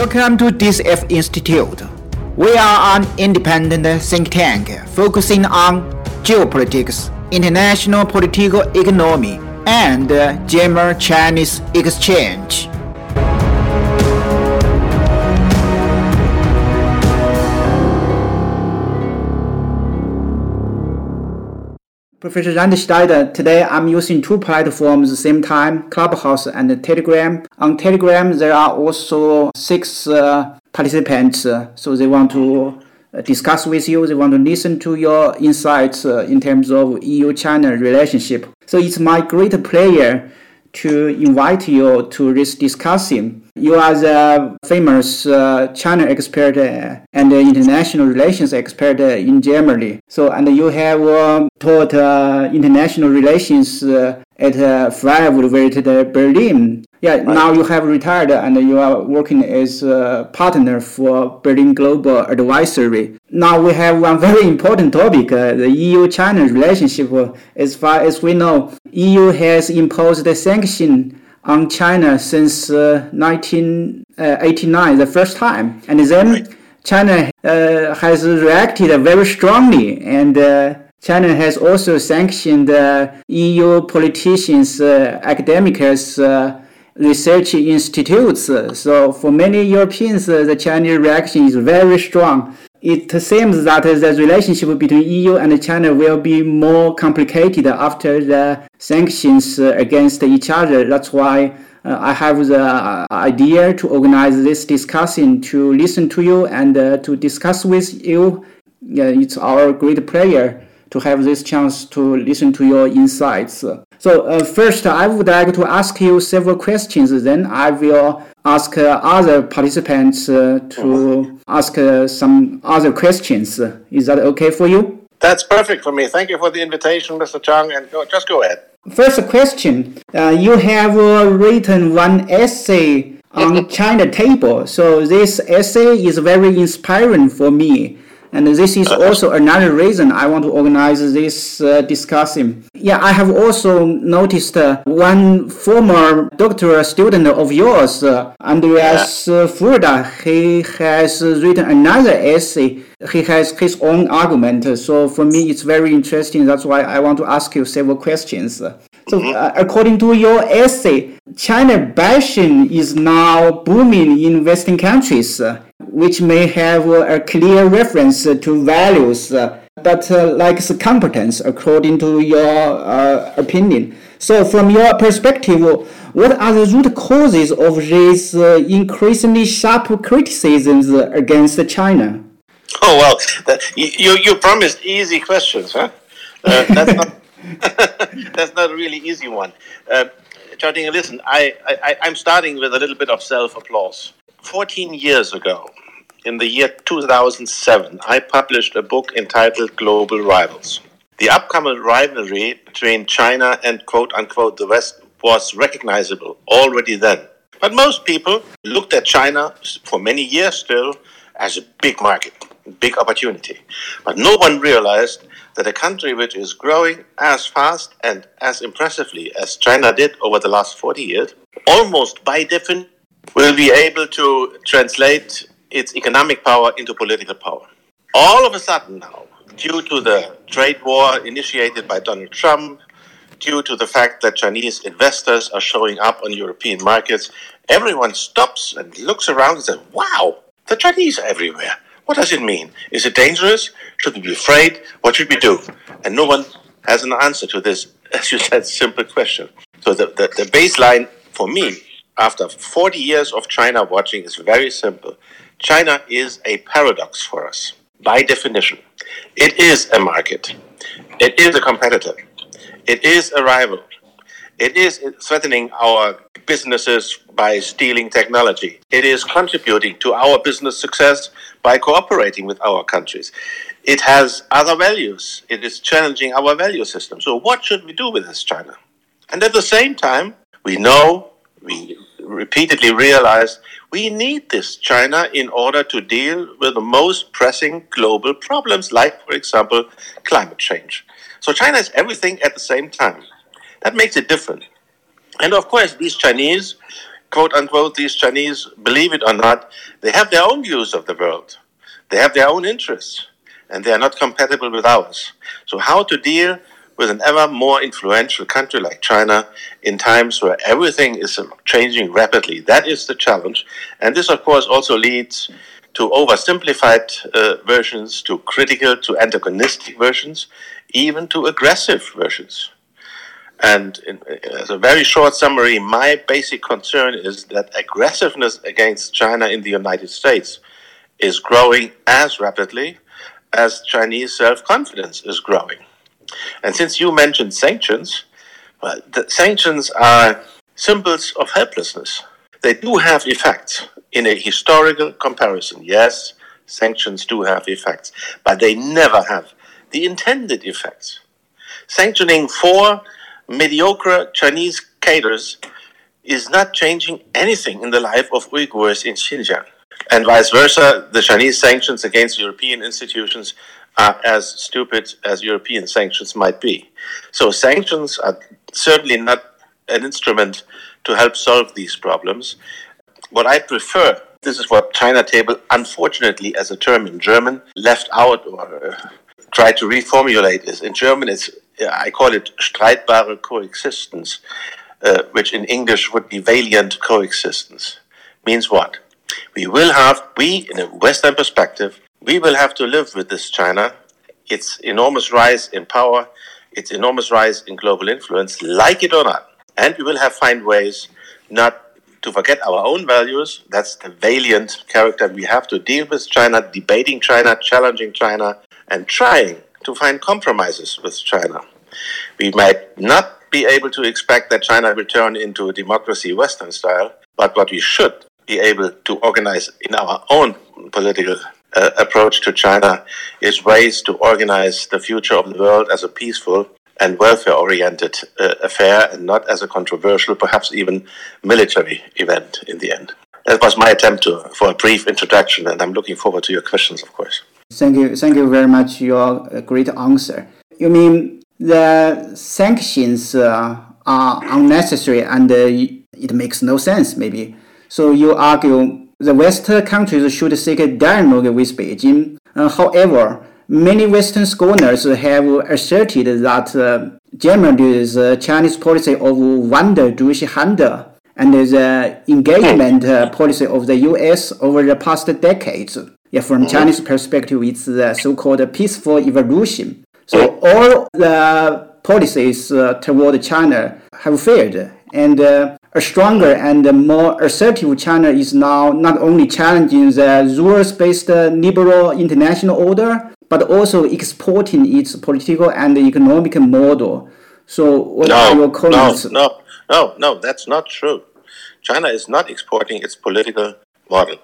Welcome to DCF Institute. We are an independent think tank focusing on geopolitics, international political economy, and German-Chinese exchange. Professor Sandschneider, today I'm using two platforms at the same time, Clubhouse and Telegram. On Telegram, there are also six uh, participants, uh, so they want to uh, discuss with you, they want to listen to your insights uh, in terms of EU-China relationship. So it's my great pleasure to invite you to this discussion. You are the famous uh, China expert uh, and international relations expert uh, in Germany. So, and you have um, taught uh, international relations uh, at uh, Freie University Berlin. Yeah, right. now you have retired and you are working as a partner for Berlin Global Advisory. Now we have one very important topic, uh, the EU-China relationship. As far as we know, EU has imposed a sanction on China since uh, 1989, the first time. And then right. China uh, has reacted very strongly and uh, China has also sanctioned uh, EU politicians, uh, academics, uh, research institutes. So for many Europeans, uh, the Chinese reaction is very strong. It seems that the relationship between EU and China will be more complicated after the sanctions uh, against each other. That's why uh, I have the idea to organize this discussion to listen to you and to discuss with you. Yeah, it's our great pleasure to have this chance to listen to your insights. So uh, first, I would like to ask you several questions. Then I will ask uh, other participants uh, to ask uh, some other questions. Is that okay for you? That's perfect for me. Thank you for the invitation, Mr. Cheng, and go, just go ahead. First question: uh, You have uh, written one essay on China table. So this essay is very inspiring for me. And this is also another reason I want to organize this uh, discussion. Yeah, I have also noticed uh, one former doctoral student of yours, uh, Andreas yeah. Fulda, he has written another essay. He has his own argument. So for me, it's very interesting. That's why I want to ask you several questions. So, mm-hmm. uh, according to your essay, China bashing is now booming in Western countries which may have a clear reference to values, uh, but uh, lacks competence according to your uh, opinion. So, from your perspective, what are the root causes of these increasingly sharp criticisms against China? Oh well, you you promised easy questions, huh? Uh, that's not that's not a really easy one. Uh, listen, I, I I'm starting with a little bit of self applause. 14 years ago, in the year 2007, I published a book entitled Global Rivals. The upcoming rivalry between China and quote unquote the West was recognizable already then. But most people looked at China for many years still as a big market, big opportunity. But no one realized that a country which is growing as fast and as impressively as China did over the last 40 years, almost by definition, will be able to translate its economic power into political power. All of a sudden now, due to the trade war initiated by Donald Trump, due to the fact that Chinese investors are showing up on European markets, everyone stops and looks around and says, wow, the Chinese are everywhere. What does it mean? Is it dangerous? Should we be afraid? What should we do? And no one has an answer to this, as you said, simple question. So the, the, the baseline for me, after 40 years of China watching, is very simple. China is a paradox for us by definition. It is a market. It is a competitor. It is a rival. It is threatening our businesses by stealing technology. It is contributing to our business success by cooperating with our countries. It has other values. It is challenging our value system. So, what should we do with this China? And at the same time, we know, we repeatedly realize we need this China in order to deal with the most pressing global problems, like, for example, climate change. So China is everything at the same time. That makes it different. And of course, these Chinese quote unquote, these Chinese, believe it or not, they have their own views of the world. They have their own interests, and they are not compatible with ours. So, how to deal with an ever more influential country like China in times where everything is changing rapidly? That is the challenge. And this, of course, also leads to oversimplified uh, versions, to critical, to antagonistic versions, even to aggressive versions. And in, as a very short summary, my basic concern is that aggressiveness against China in the United States is growing as rapidly as Chinese self confidence is growing. And since you mentioned sanctions, well, the sanctions are symbols of helplessness. They do have effects in a historical comparison. Yes, sanctions do have effects, but they never have the intended effects. Sanctioning four mediocre Chinese cadres is not changing anything in the life of Uyghurs in Xinjiang. And vice versa, the Chinese sanctions against European institutions are as stupid as European sanctions might be. So, sanctions are certainly not an instrument to help solve these problems. What I prefer, this is what China table, unfortunately, as a term in German, left out or uh, tried to reformulate is in German, it's I call it streitbare coexistence, uh, which in English would be valiant coexistence. Means what? We will have, we in a Western perspective, we will have to live with this China, its enormous rise in power, its enormous rise in global influence, like it or not. And we will have find ways not to forget our own values. That's the valiant character we have to deal with China, debating China, challenging China, and trying to find compromises with China. We might not be able to expect that China will turn into a democracy Western style, but what we should be able to organize in our own political uh, approach to China is ways to organize the future of the world as a peaceful and welfare oriented uh, affair and not as a controversial, perhaps even military event in the end. That was my attempt to, for a brief introduction, and I'm looking forward to your questions, of course. Thank you. Thank you very much. Your great answer. You mean the sanctions uh, are unnecessary and uh, it makes no sense, maybe. So you argue the Western countries should seek a dialogue with Beijing. Uh, however, many Western scholars have asserted that uh, generally the Chinese policy of Wandel durch Handel and the engagement uh, policy of the U.S. over the past decades yeah, from mm-hmm. Chinese perspective, it's the so-called peaceful evolution. So all the policies uh, toward China have failed, and uh, a stronger and more assertive China is now not only challenging the rules-based liberal international order, but also exporting its political and economic model. So, what no, are your comments? No, no, no, no, that's not true. China is not exporting its political model.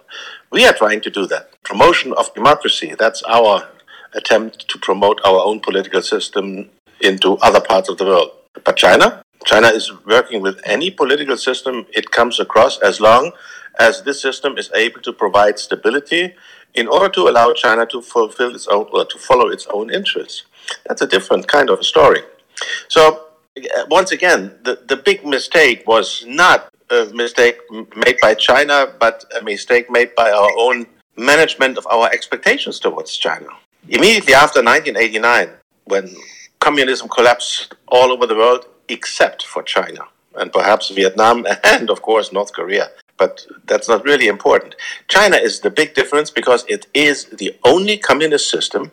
We are trying to do that. Promotion of democracy, that's our attempt to promote our own political system into other parts of the world. But China? China is working with any political system it comes across as long as this system is able to provide stability in order to allow China to fulfill its own or to follow its own interests. That's a different kind of a story. So uh, once again, the, the big mistake was not a mistake made by China, but a mistake made by our own management of our expectations towards China. Immediately after 1989, when communism collapsed all over the world except for China and perhaps Vietnam and, of course, North Korea. But that's not really important. China is the big difference because it is the only communist system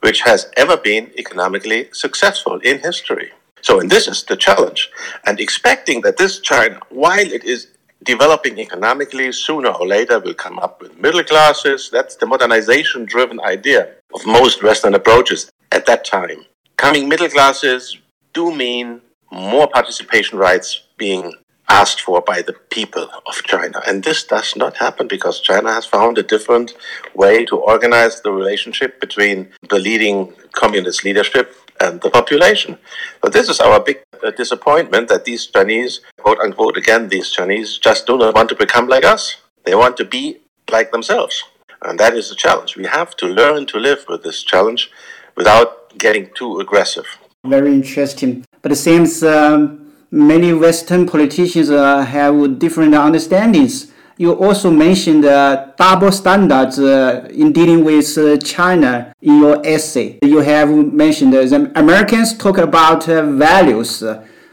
which has ever been economically successful in history. So, and this is the challenge. And expecting that this China, while it is developing economically, sooner or later will come up with middle classes. That's the modernization driven idea of most Western approaches at that time. Coming middle classes do mean more participation rights being asked for by the people of China. And this does not happen because China has found a different way to organize the relationship between the leading communist leadership and the population. But this is our big uh, disappointment that these Chinese, quote unquote, again, these Chinese just do not want to become like us. They want to be like themselves. And that is the challenge. We have to learn to live with this challenge without getting too aggressive. Very interesting. But it seems um, many Western politicians uh, have different understandings. You also mentioned uh, double standards uh, in dealing with uh, China in your essay. You have mentioned uh, the Americans talk about uh, values,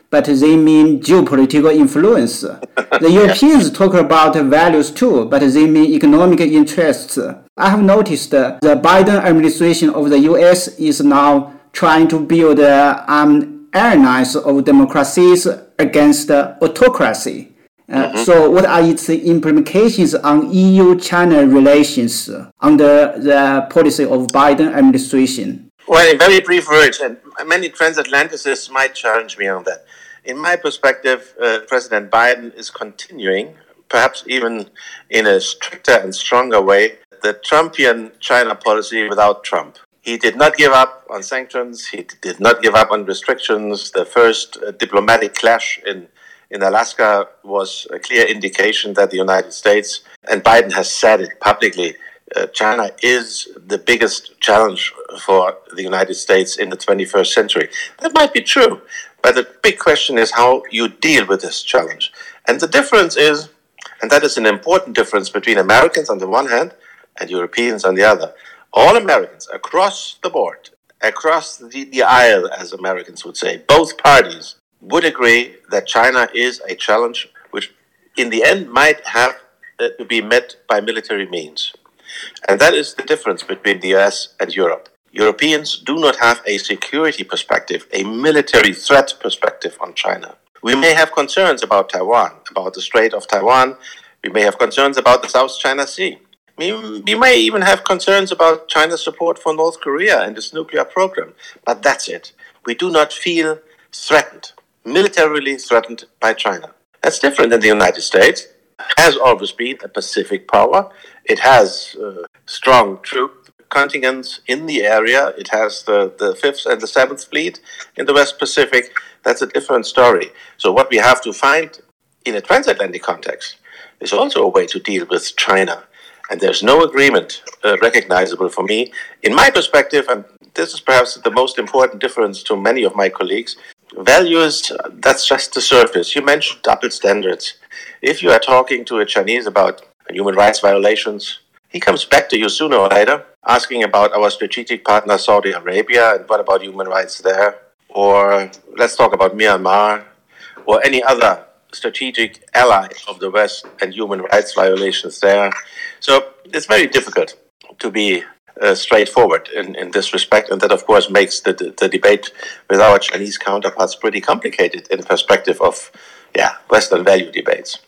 but they mean geopolitical influence. the Europeans talk about values too, but they mean economic interests. I have noticed the Biden administration of the US is now trying to build an alliance of democracies against autocracy. Uh, mm-hmm. So, what are its implications on EU-China relations under the policy of Biden administration? Well, in very brief words, and many transatlanticists might challenge me on that. In my perspective, uh, President Biden is continuing, perhaps even in a stricter and stronger way, the Trumpian China policy without Trump. He did not give up on sanctions. He did not give up on restrictions. The first uh, diplomatic clash in in Alaska was a clear indication that the United States, and Biden has said it publicly, uh, China is the biggest challenge for the United States in the 21st century. That might be true, but the big question is how you deal with this challenge. And the difference is, and that is an important difference between Americans on the one hand and Europeans on the other. All Americans across the board, across the, the aisle, as Americans would say, both parties would agree that China is a challenge which, in the end, might have uh, to be met by military means. And that is the difference between the US and Europe. Europeans do not have a security perspective, a military threat perspective on China. We may have concerns about Taiwan, about the Strait of Taiwan. We may have concerns about the South China Sea. We, may even have concerns about China's support for North Korea and its nuclear program. But that's it. We do not feel threatened militarily threatened by China. That's different than the United States. Has always been a Pacific power. It has uh, strong troop contingents in the area. It has the, the fifth and the seventh fleet in the West Pacific. That's a different story. So what we have to find in a transatlantic context is also a way to deal with China. And there's no agreement uh, recognizable for me. In my perspective, and this is perhaps the most important difference to many of my colleagues, Values, that's just the surface. You mentioned double standards. If you are talking to a Chinese about human rights violations, he comes back to you sooner or later asking about our strategic partner Saudi Arabia and what about human rights there? Or let's talk about Myanmar or any other strategic ally of the West and human rights violations there. So it's very difficult to be uh, straightforward in, in this respect. And that, of course, makes the, the, debate with our Chinese counterparts pretty complicated in the perspective of yeah, Western value debates.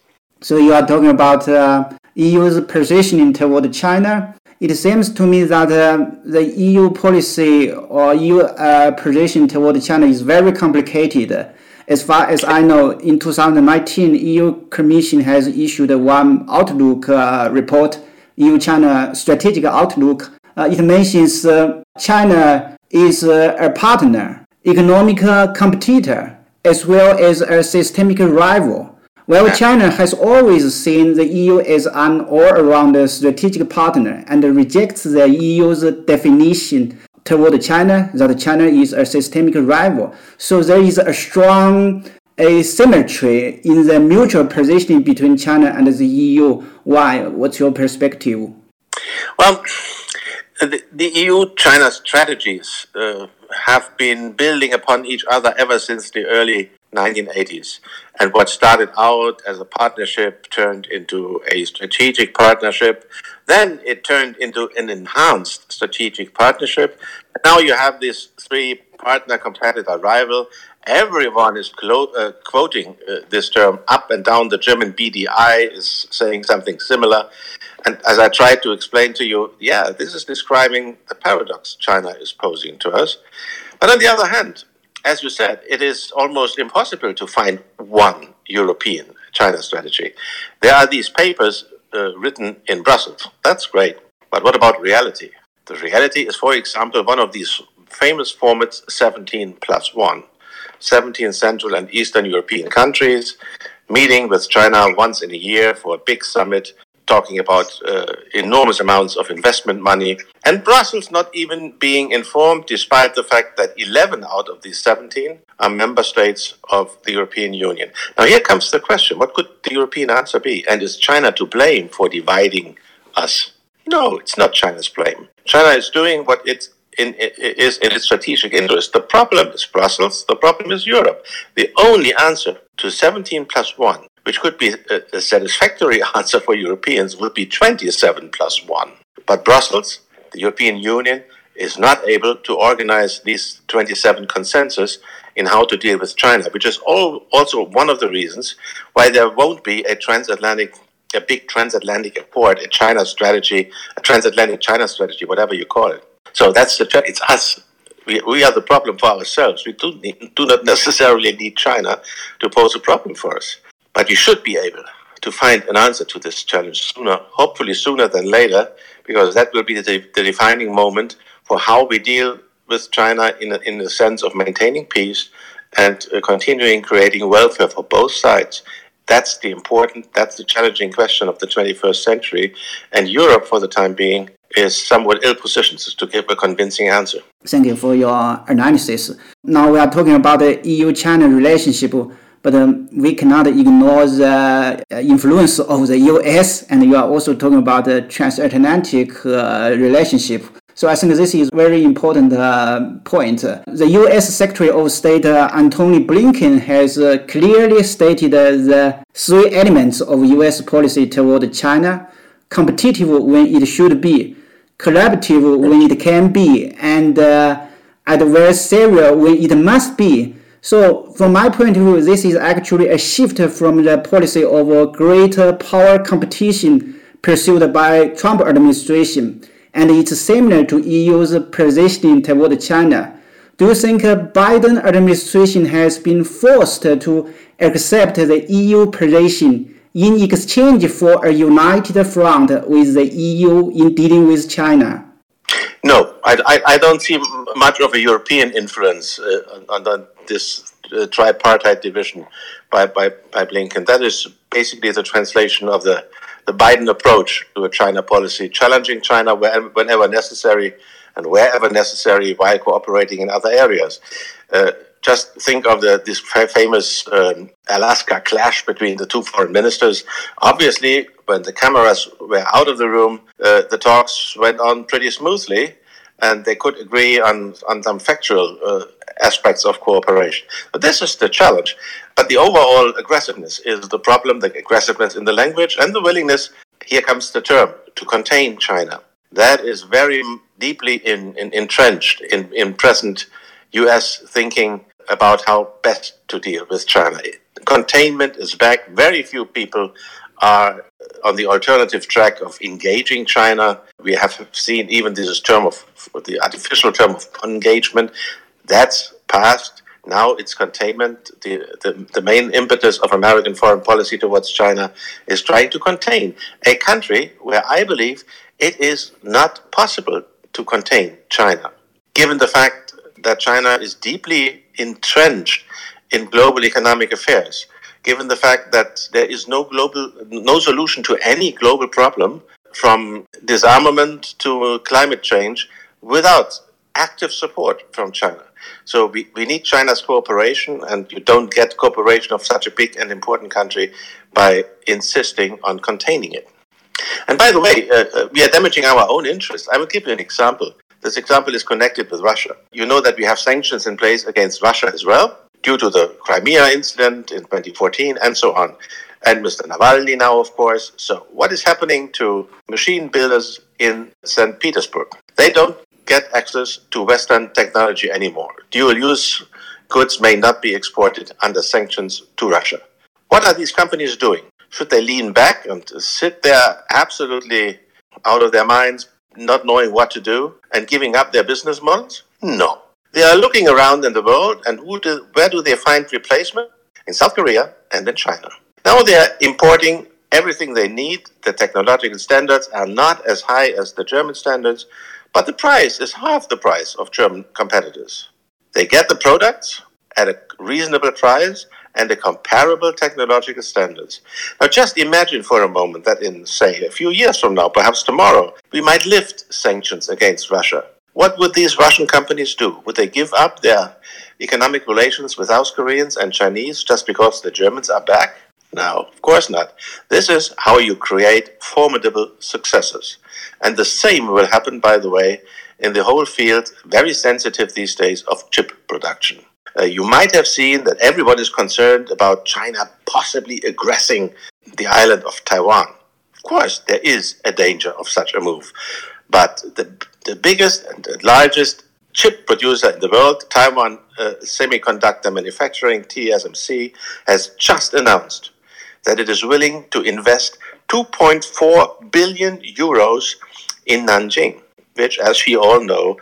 So you are talking about uh, EU's positioning toward China. It seems to me that uh, the EU policy or EU uh, position toward China is very complicated. As far as I know, in 2019, EU Commission has issued one outlook uh, report, EU-China strategic outlook, uh, it mentions uh, China is uh, a partner, economic competitor, as well as a systemic rival. While China has always seen the EU as an all-around strategic partner and rejects the EU's definition toward China that China is a systemic rival. So there is a strong asymmetry in the mutual positioning between China and the EU. Why? What's your perspective? Well, the, the EU China strategies uh, have been building upon each other ever since the early 1980s. And what started out as a partnership turned into a strategic partnership. Then it turned into an enhanced strategic partnership. Now you have these three partner competitor rival. Everyone is clo- uh, quoting uh, this term up and down. The German BDI is saying something similar. And as I tried to explain to you, yeah, this is describing the paradox China is posing to us. But on the other hand, as you said, it is almost impossible to find one European China strategy. There are these papers uh, written in Brussels. That's great. But what about reality? The reality is, for example, one of these famous formats 17 plus 1. 17 Central and Eastern European countries meeting with China once in a year for a big summit talking about uh, enormous amounts of investment money, and Brussels not even being informed, despite the fact that 11 out of these 17 are member states of the European Union. Now, here comes the question what could the European answer be? And is China to blame for dividing us? No, it's not China's blame. China is doing what it in, is in its strategic interest. The problem is Brussels, the problem is Europe. The only answer to 17 plus 1 which could be a, a satisfactory answer for Europeans, would be 27 plus 1. But Brussels, the European Union, is not able to organize these 27 consensus in how to deal with China, which is all, also one of the reasons why there won't be a transatlantic, a big transatlantic accord, a China strategy, a transatlantic China strategy, whatever you call it. So that's the it's us. We, we are the problem for ourselves. We do, need, do not necessarily need China to pose a problem for us. But we should be able to find an answer to this challenge sooner, hopefully sooner than later, because that will be the, the defining moment for how we deal with China in, a, in the sense of maintaining peace and uh, continuing creating welfare for both sides. That's the important, that's the challenging question of the 21st century. And Europe, for the time being, is somewhat ill positioned to give a convincing answer. Thank you for your analysis. Now we are talking about the EU China relationship but um, we cannot ignore the uh, influence of the US, and you are also talking about the transatlantic uh, relationship. So I think this is very important uh, point. The U.S. Secretary of State uh, Antony Blinken has uh, clearly stated the three elements of U.S. policy toward China: competitive when it should be, collaborative when it can be, and uh, adversarial when it must be. So from my point of view, this is actually a shift from the policy of a greater power competition pursued by Trump administration, and it's similar to EU's positioning toward China. Do you think Biden administration has been forced to accept the EU position in exchange for a united front with the EU in dealing with China? No, I, I, don't see much of a European influence uh, on, on this uh, tripartite division by, by, by Blinken. That is basically the translation of the, the Biden approach to a China policy, challenging China whenever necessary and wherever necessary while cooperating in other areas. Uh, just think of the this famous um, Alaska clash between the two foreign ministers. Obviously, when the cameras were out of the room, uh, the talks went on pretty smoothly, and they could agree on on some factual uh, aspects of cooperation. But this is the challenge. But the overall aggressiveness is the problem, the aggressiveness in the language and the willingness, here comes the term, to contain China. That is very deeply in, in, entrenched in, in present US thinking about how best to deal with China. Containment is back. Very few people are on the alternative track of engaging China. We have seen even this term of the artificial term of engagement that's past. Now it's containment. The, the, the main impetus of American foreign policy towards China is trying to contain a country where I believe it is not possible to contain China, given the fact that China is deeply entrenched in global economic affairs, given the fact that there is no global, no solution to any global problem from disarmament to climate change without active support from China. So we, we need China's cooperation, and you don't get cooperation of such a big and important country by insisting on containing it. And by the way, uh, uh, we are damaging our own interests. I will give you an example. This example is connected with Russia. You know that we have sanctions in place against Russia as well, due to the Crimea incident in 2014 and so on. And Mr. Navalny now, of course. So, what is happening to machine builders in St. Petersburg? They don't get access to Western technology anymore. Dual use goods may not be exported under sanctions to Russia. What are these companies doing? Should they lean back and sit there absolutely out of their minds, not knowing what to do, and giving up their business models? No. They are looking around in the world, and do, where do they find replacement? In South Korea and in China. Now they are importing everything they need. The technological standards are not as high as the German standards, but the price is half the price of German competitors. They get the products at a reasonable price and the comparable technological standards. Now, just imagine for a moment that in, say, a few years from now, perhaps tomorrow, we might lift sanctions against Russia. What would these Russian companies do? Would they give up their economic relations with South Koreans and Chinese just because the Germans are back? No, of course not. This is how you create formidable successes. And the same will happen, by the way, in the whole field, very sensitive these days, of chip production. Uh, you might have seen that everyone is concerned about China possibly aggressing the island of Taiwan. Of course, there is a danger of such a move. But the, the biggest and the largest chip producer in the world, Taiwan uh, Semiconductor Manufacturing, TSMC, has just announced that it is willing to invest 2.4 billion euros in Nanjing, which, as we all know,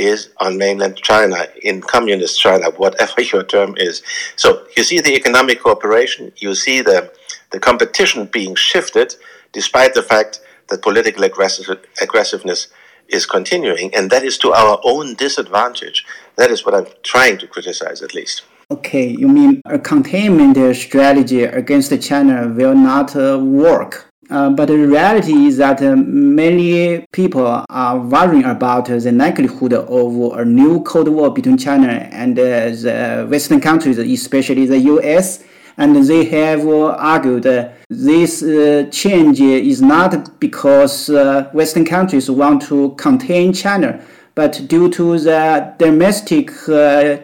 is on mainland China, in communist China, whatever your term is. So you see the economic cooperation, you see the, the competition being shifted, despite the fact that political aggressive, aggressiveness is continuing, and that is to our own disadvantage. That is what I'm trying to criticize, at least. Okay, you mean a containment strategy against China will not uh, work? Uh, but the reality is that uh, many people are worrying about the likelihood of a new Cold War between China and uh, the Western countries, especially the US. And they have argued this uh, change is not because uh, Western countries want to contain China, but due to the domestic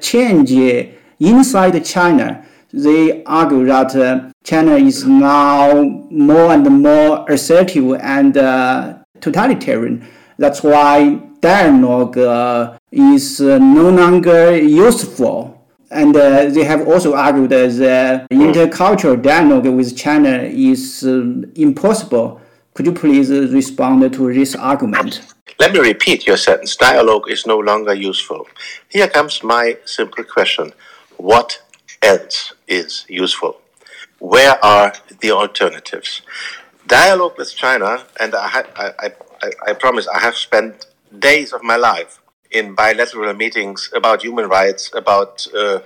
change inside China they argue that uh, China is now more and more assertive and uh, totalitarian. That's why dialogue uh, is uh, no longer useful. And uh, they have also argued that intercultural dialogue with China is uh, impossible. Could you please respond to this argument? Let me repeat your sentence. Dialogue is no longer useful. Here comes my simple question. What else is useful. Where are the alternatives? Dialogue with China, and I, I, I, I promise I have spent days of my life in bilateral meetings about human rights, about uh,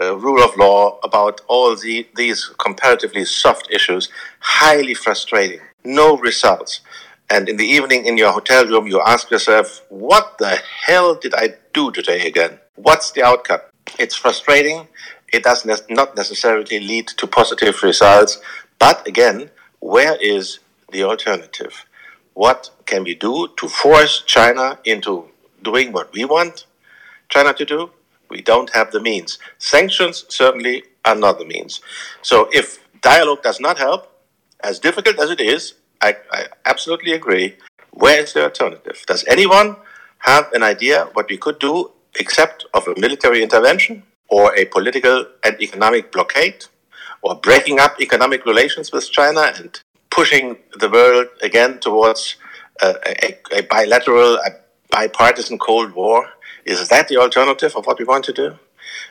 uh, rule of law, about all the, these comparatively soft issues, highly frustrating, no results. And in the evening in your hotel room, you ask yourself, what the hell did I do today again? What's the outcome? It's frustrating it does ne- not necessarily lead to positive results. But again, where is the alternative? What can we do to force China into doing what we want China to do? We don't have the means. Sanctions certainly are not the means. So if dialogue does not help, as difficult as it is, I, I absolutely agree. Where is the alternative? Does anyone have an idea what we could do except of a military intervention? Or a political and economic blockade or breaking up economic relations with China and pushing the world again towards a, a, a bilateral, a bipartisan Cold War. Is that the alternative of what we want to do?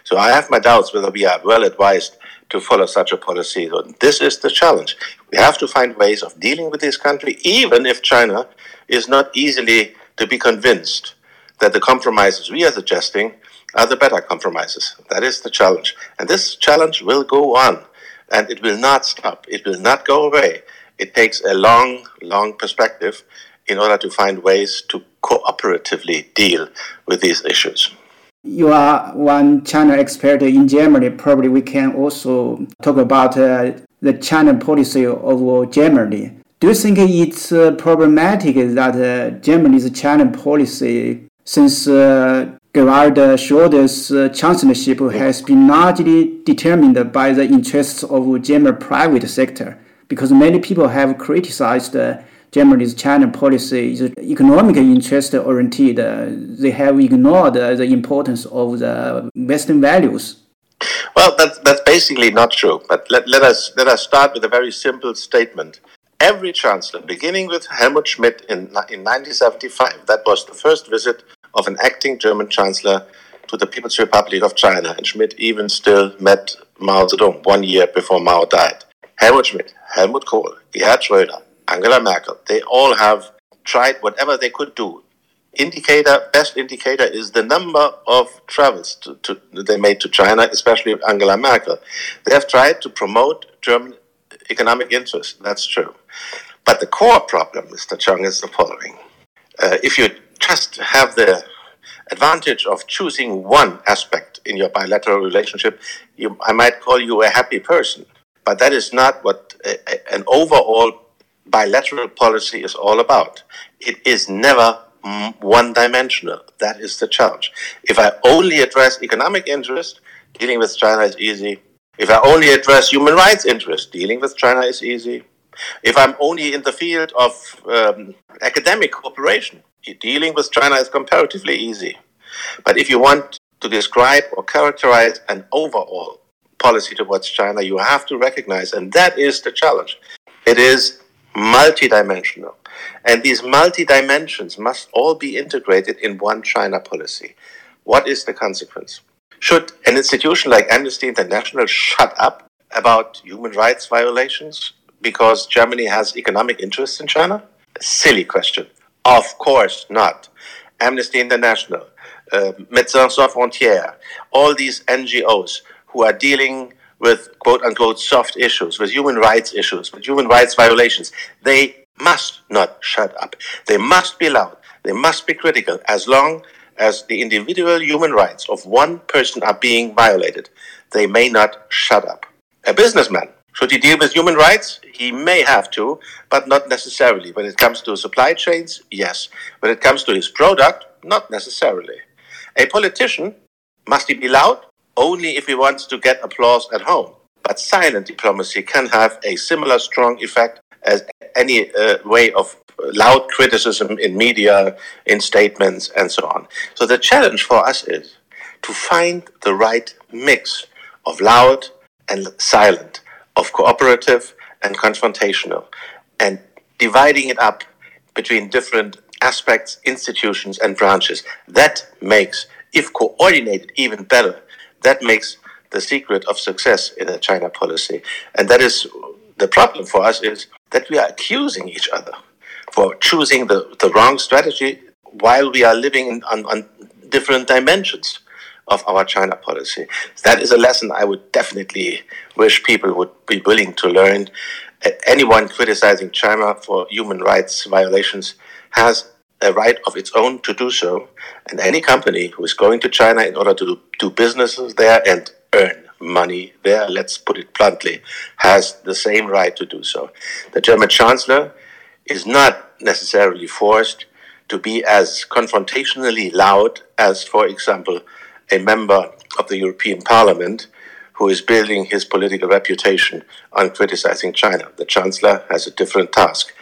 So I have my doubts whether we are well advised to follow such a policy. So this is the challenge. We have to find ways of dealing with this country, even if China is not easily to be convinced that the compromises we are suggesting are the better compromises. That is the challenge. And this challenge will go on and it will not stop. It will not go away. It takes a long, long perspective in order to find ways to cooperatively deal with these issues. You are one China expert in Germany. Probably we can also talk about uh, the China policy of Germany. Do you think it's uh, problematic that uh, Germany's China policy, since uh, Gerhard Schröder's uh, chancellorship has been largely determined by the interests of German private sector, because many people have criticized uh, Germany's China policy is economic interest oriented. they have ignored the importance of the Western values. Well, that's, that's basically not true. But let, let, us, let us start with a very simple statement. Every chancellor, beginning with Helmut Schmidt in, in 1975, that was the first visit of an acting German chancellor to the People's Republic of China, and Schmidt even still met Mao Zedong one year before Mao died. Helmut Schmidt, Helmut Kohl, Gerhard Schröder, Angela Merkel, they all have tried whatever they could do indicator, best indicator, is the number of travels to, to, they made to China, especially Angela Merkel. They have tried to promote German economic interest. That's true. But the core problem, Mr. Cheng, is the following. Uh, if you just have the advantage of choosing one aspect in your bilateral relationship, you, I might call you a happy person. But that is not what a, a, an overall bilateral policy is all about. It is never one dimensional. That is the challenge. If I only address economic interest, dealing with China is easy. If I only address human rights interest, dealing with China is easy. If I'm only in the field of um, academic cooperation, dealing with China is comparatively easy. But if you want to describe or characterize an overall policy towards China, you have to recognize, and that is the challenge. It is multidimensional. And these multi dimensions must all be integrated in one China policy. What is the consequence? Should an institution like Amnesty International shut up about human rights violations because Germany has economic interests in China? A silly question. Of course not. Amnesty International, uh, Médecins Sans Frontières, all these NGOs who are dealing with quote unquote soft issues, with human rights issues, with human rights violations, they must not shut up. They must be loud. They must be critical as long as the individual human rights of one person are being violated. They may not shut up. A businessman, should he deal with human rights? He may have to, but not necessarily. When it comes to supply chains, yes. When it comes to his product, not necessarily. A politician, must he be loud? Only if he wants to get applause at home. But silent diplomacy can have a similar strong effect as any uh, way of loud criticism in media, in statements, and so on. So the challenge for us is to find the right mix of loud and silent, of cooperative and confrontational, and dividing it up between different aspects, institutions, and branches. That makes, if coordinated even better, that makes the secret of success in a China policy. And that is the problem for us is that we are accusing each other for choosing the, the wrong strategy while we are living in, on, on different dimensions of our China policy. That is a lesson I would definitely wish people would be willing to learn. Anyone criticizing China for human rights violations has a right of its own to do so, and any company who is going to China in order to do businesses there and earn money there, let's put it bluntly, has the same right to do so. The German Chancellor is not necessarily forced to be as confrontationally loud as, for example, a member of the European Parliament who is building his political reputation on criticizing China. The Chancellor has a different task.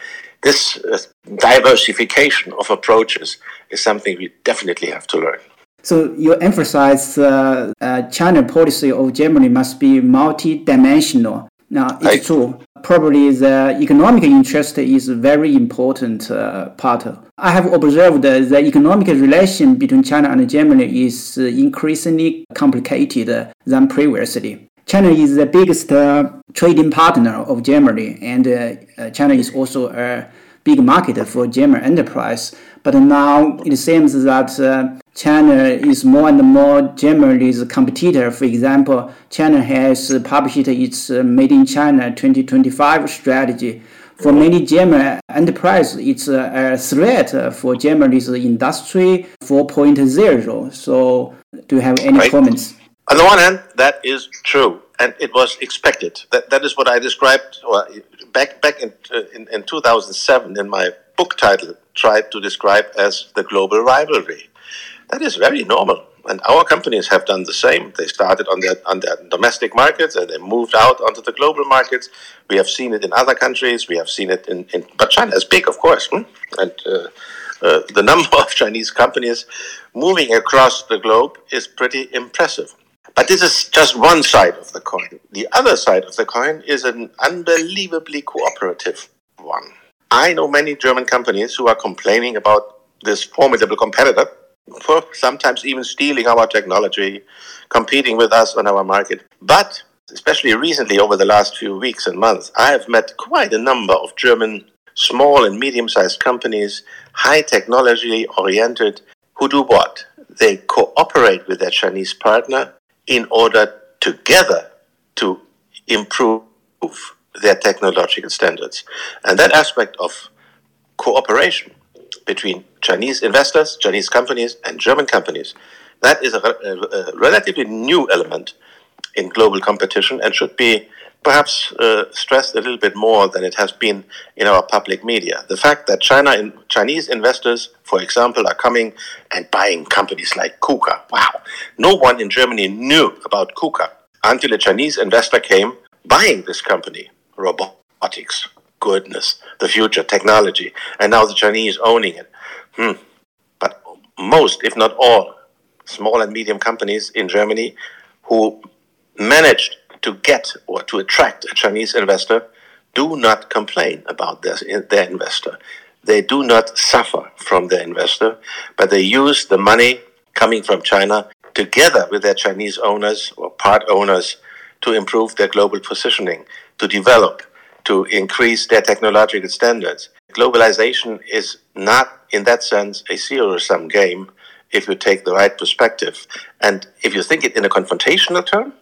This uh, diversification of approaches is something we definitely have to learn. So you emphasize uh, uh, China policy of Germany must be multi-dimensional. Now it's I, true. Probably the economic interest is a very important uh, part. I have observed that the economic relation between China and Germany is increasingly complicated than previously. China is the biggest uh, trading partner of Germany, and uh, China is also a big market for German enterprise. But now it seems that uh, China is more and more Germany's competitor. For example, China has published its uh, Made in China 2025 strategy. For many German enterprises, it's a, a threat for Germany's industry 4.0. So, do you have any right. comments? On the one hand, that is true, and it was expected. That that is what I described back back in, uh, in in 2007 in my book title tried to describe as the global rivalry. That is very normal. And our companies have done the same. They started on their, on their domestic markets and they moved out onto the global markets. We have seen it in other countries. We have seen it in, in but China is big, of course. Hmm? And uh, uh, the number of Chinese companies moving across the globe is pretty impressive. But this is just one side of the coin. The other side of the coin is an unbelievably cooperative one. I know many German companies who are complaining about this formidable competitor for sometimes even stealing our technology, competing with us on our market. But especially recently, over the last few weeks and months, I have met quite a number of German small and medium sized companies, high technology oriented, who do what? They cooperate with their Chinese partner in order together to improve their technological standards. And that aspect of cooperation between Chinese investors, Chinese companies, and German companies, that is a, a, a relatively new element in global competition and should be perhaps uh, stressed a little bit more than it has been in our public media. The fact that China in, Chinese investors, for example, are coming and buying companies like KUKA. Wow, no one in Germany knew about KUKA until a Chinese investor came buying this company, robotics. Goodness, the future technology, and now the Chinese owning it. Hmm. But most, if not all, small and medium companies in Germany who managed to get or to attract a Chinese investor do not complain about their, their investor. They do not suffer from their investor, but they use the money coming from China together with their Chinese owners or part owners to improve their global positioning, to develop, to increase their technological standards. Globalization is not, in that sense, a zero sum game if you take the right perspective. And if you think it in a confrontational term,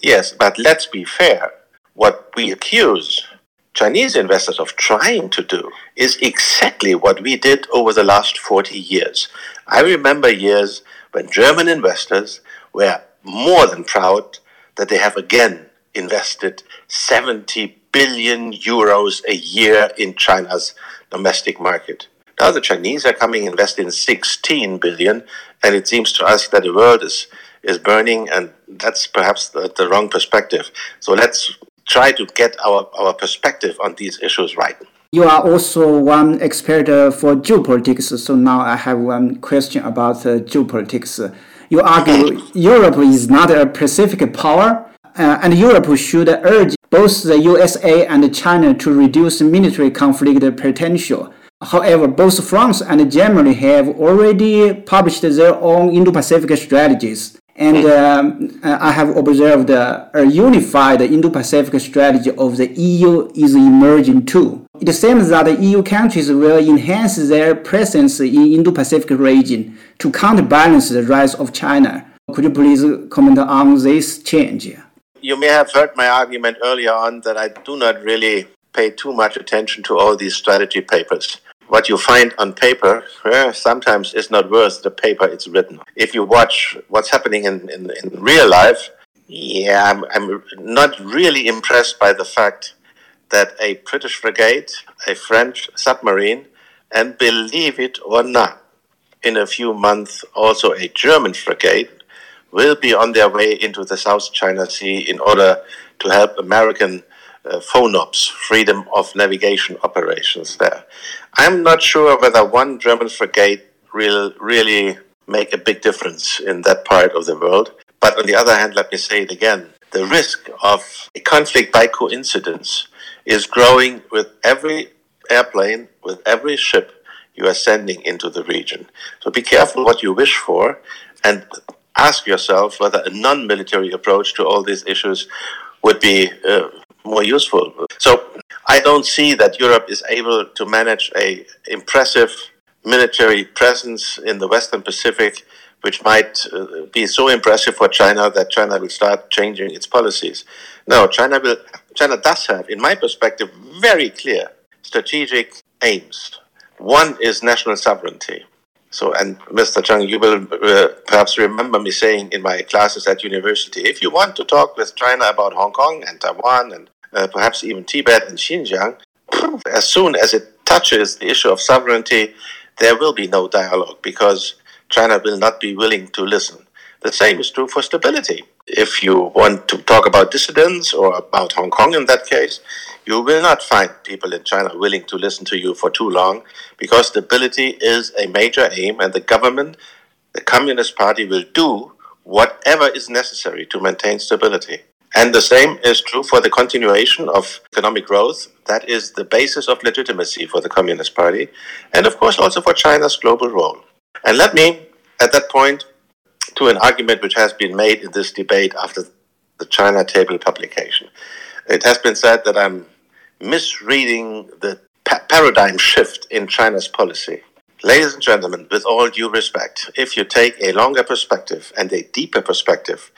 Yes, but let's be fair. What we accuse Chinese investors of trying to do is exactly what we did over the last 40 years. I remember years when German investors were more than proud that they have again invested 70 billion euros a year in China's domestic market. Now the Chinese are coming invest in 16 billion, and it seems to us that the world is is burning, and that's perhaps the, the wrong perspective. So let's try to get our, our perspective on these issues right. You are also one expert for geopolitics, so now I have one question about uh, geopolitics. You argue Europe is not a Pacific power, uh, and Europe should urge both the USA and China to reduce military conflict potential. However, both France and Germany have already published their own Indo-Pacific strategies. And um, I have observed uh, a unified Indo-Pacific strategy of the EU is emerging too. It seems that the EU countries will enhance their presence in Indo-Pacific region to counterbalance the rise of China. Could you please comment on this change? You may have heard my argument earlier on that I do not really pay too much attention to all these strategy papers what you find on paper eh, sometimes is not worth the paper it's written. If you watch what's happening in, in, in real life, yeah, I'm, I'm not really impressed by the fact that a British frigate, a French submarine, and believe it or not, in a few months also a German frigate will be on their way into the South China Sea in order to help American uh, FONOPS, freedom of navigation operations there. I'm not sure whether one German frigate will really make a big difference in that part of the world. But on the other hand, let me say it again the risk of a conflict by coincidence is growing with every airplane, with every ship you are sending into the region. So be careful what you wish for and ask yourself whether a non military approach to all these issues would be uh, more useful. So I don't see that Europe is able to manage a impressive military presence in the Western Pacific, which might uh, be so impressive for China that China will start changing its policies. No, China will. China does have, in my perspective, very clear strategic aims. One is national sovereignty. So, and Mr. Cheng, you will uh, perhaps remember me saying in my classes at university, if you want to talk with China about Hong Kong and Taiwan and uh, perhaps even Tibet and Xinjiang, as soon as it touches the issue of sovereignty, there will be no dialogue because China will not be willing to listen. The same is true for stability. If you want to talk about dissidents or about Hong Kong in that case, you will not find people in China willing to listen to you for too long because stability is a major aim and the government, the Communist Party, will do whatever is necessary to maintain stability. And the same is true for the continuation of economic growth. That is the basis of legitimacy for the Communist Party, and of course also for China's global role. And let me, at that point, to an argument which has been made in this debate after the China Table publication. It has been said that I'm misreading the pa- paradigm shift in China's policy. Ladies and gentlemen, with all due respect, if you take a longer perspective and a deeper perspective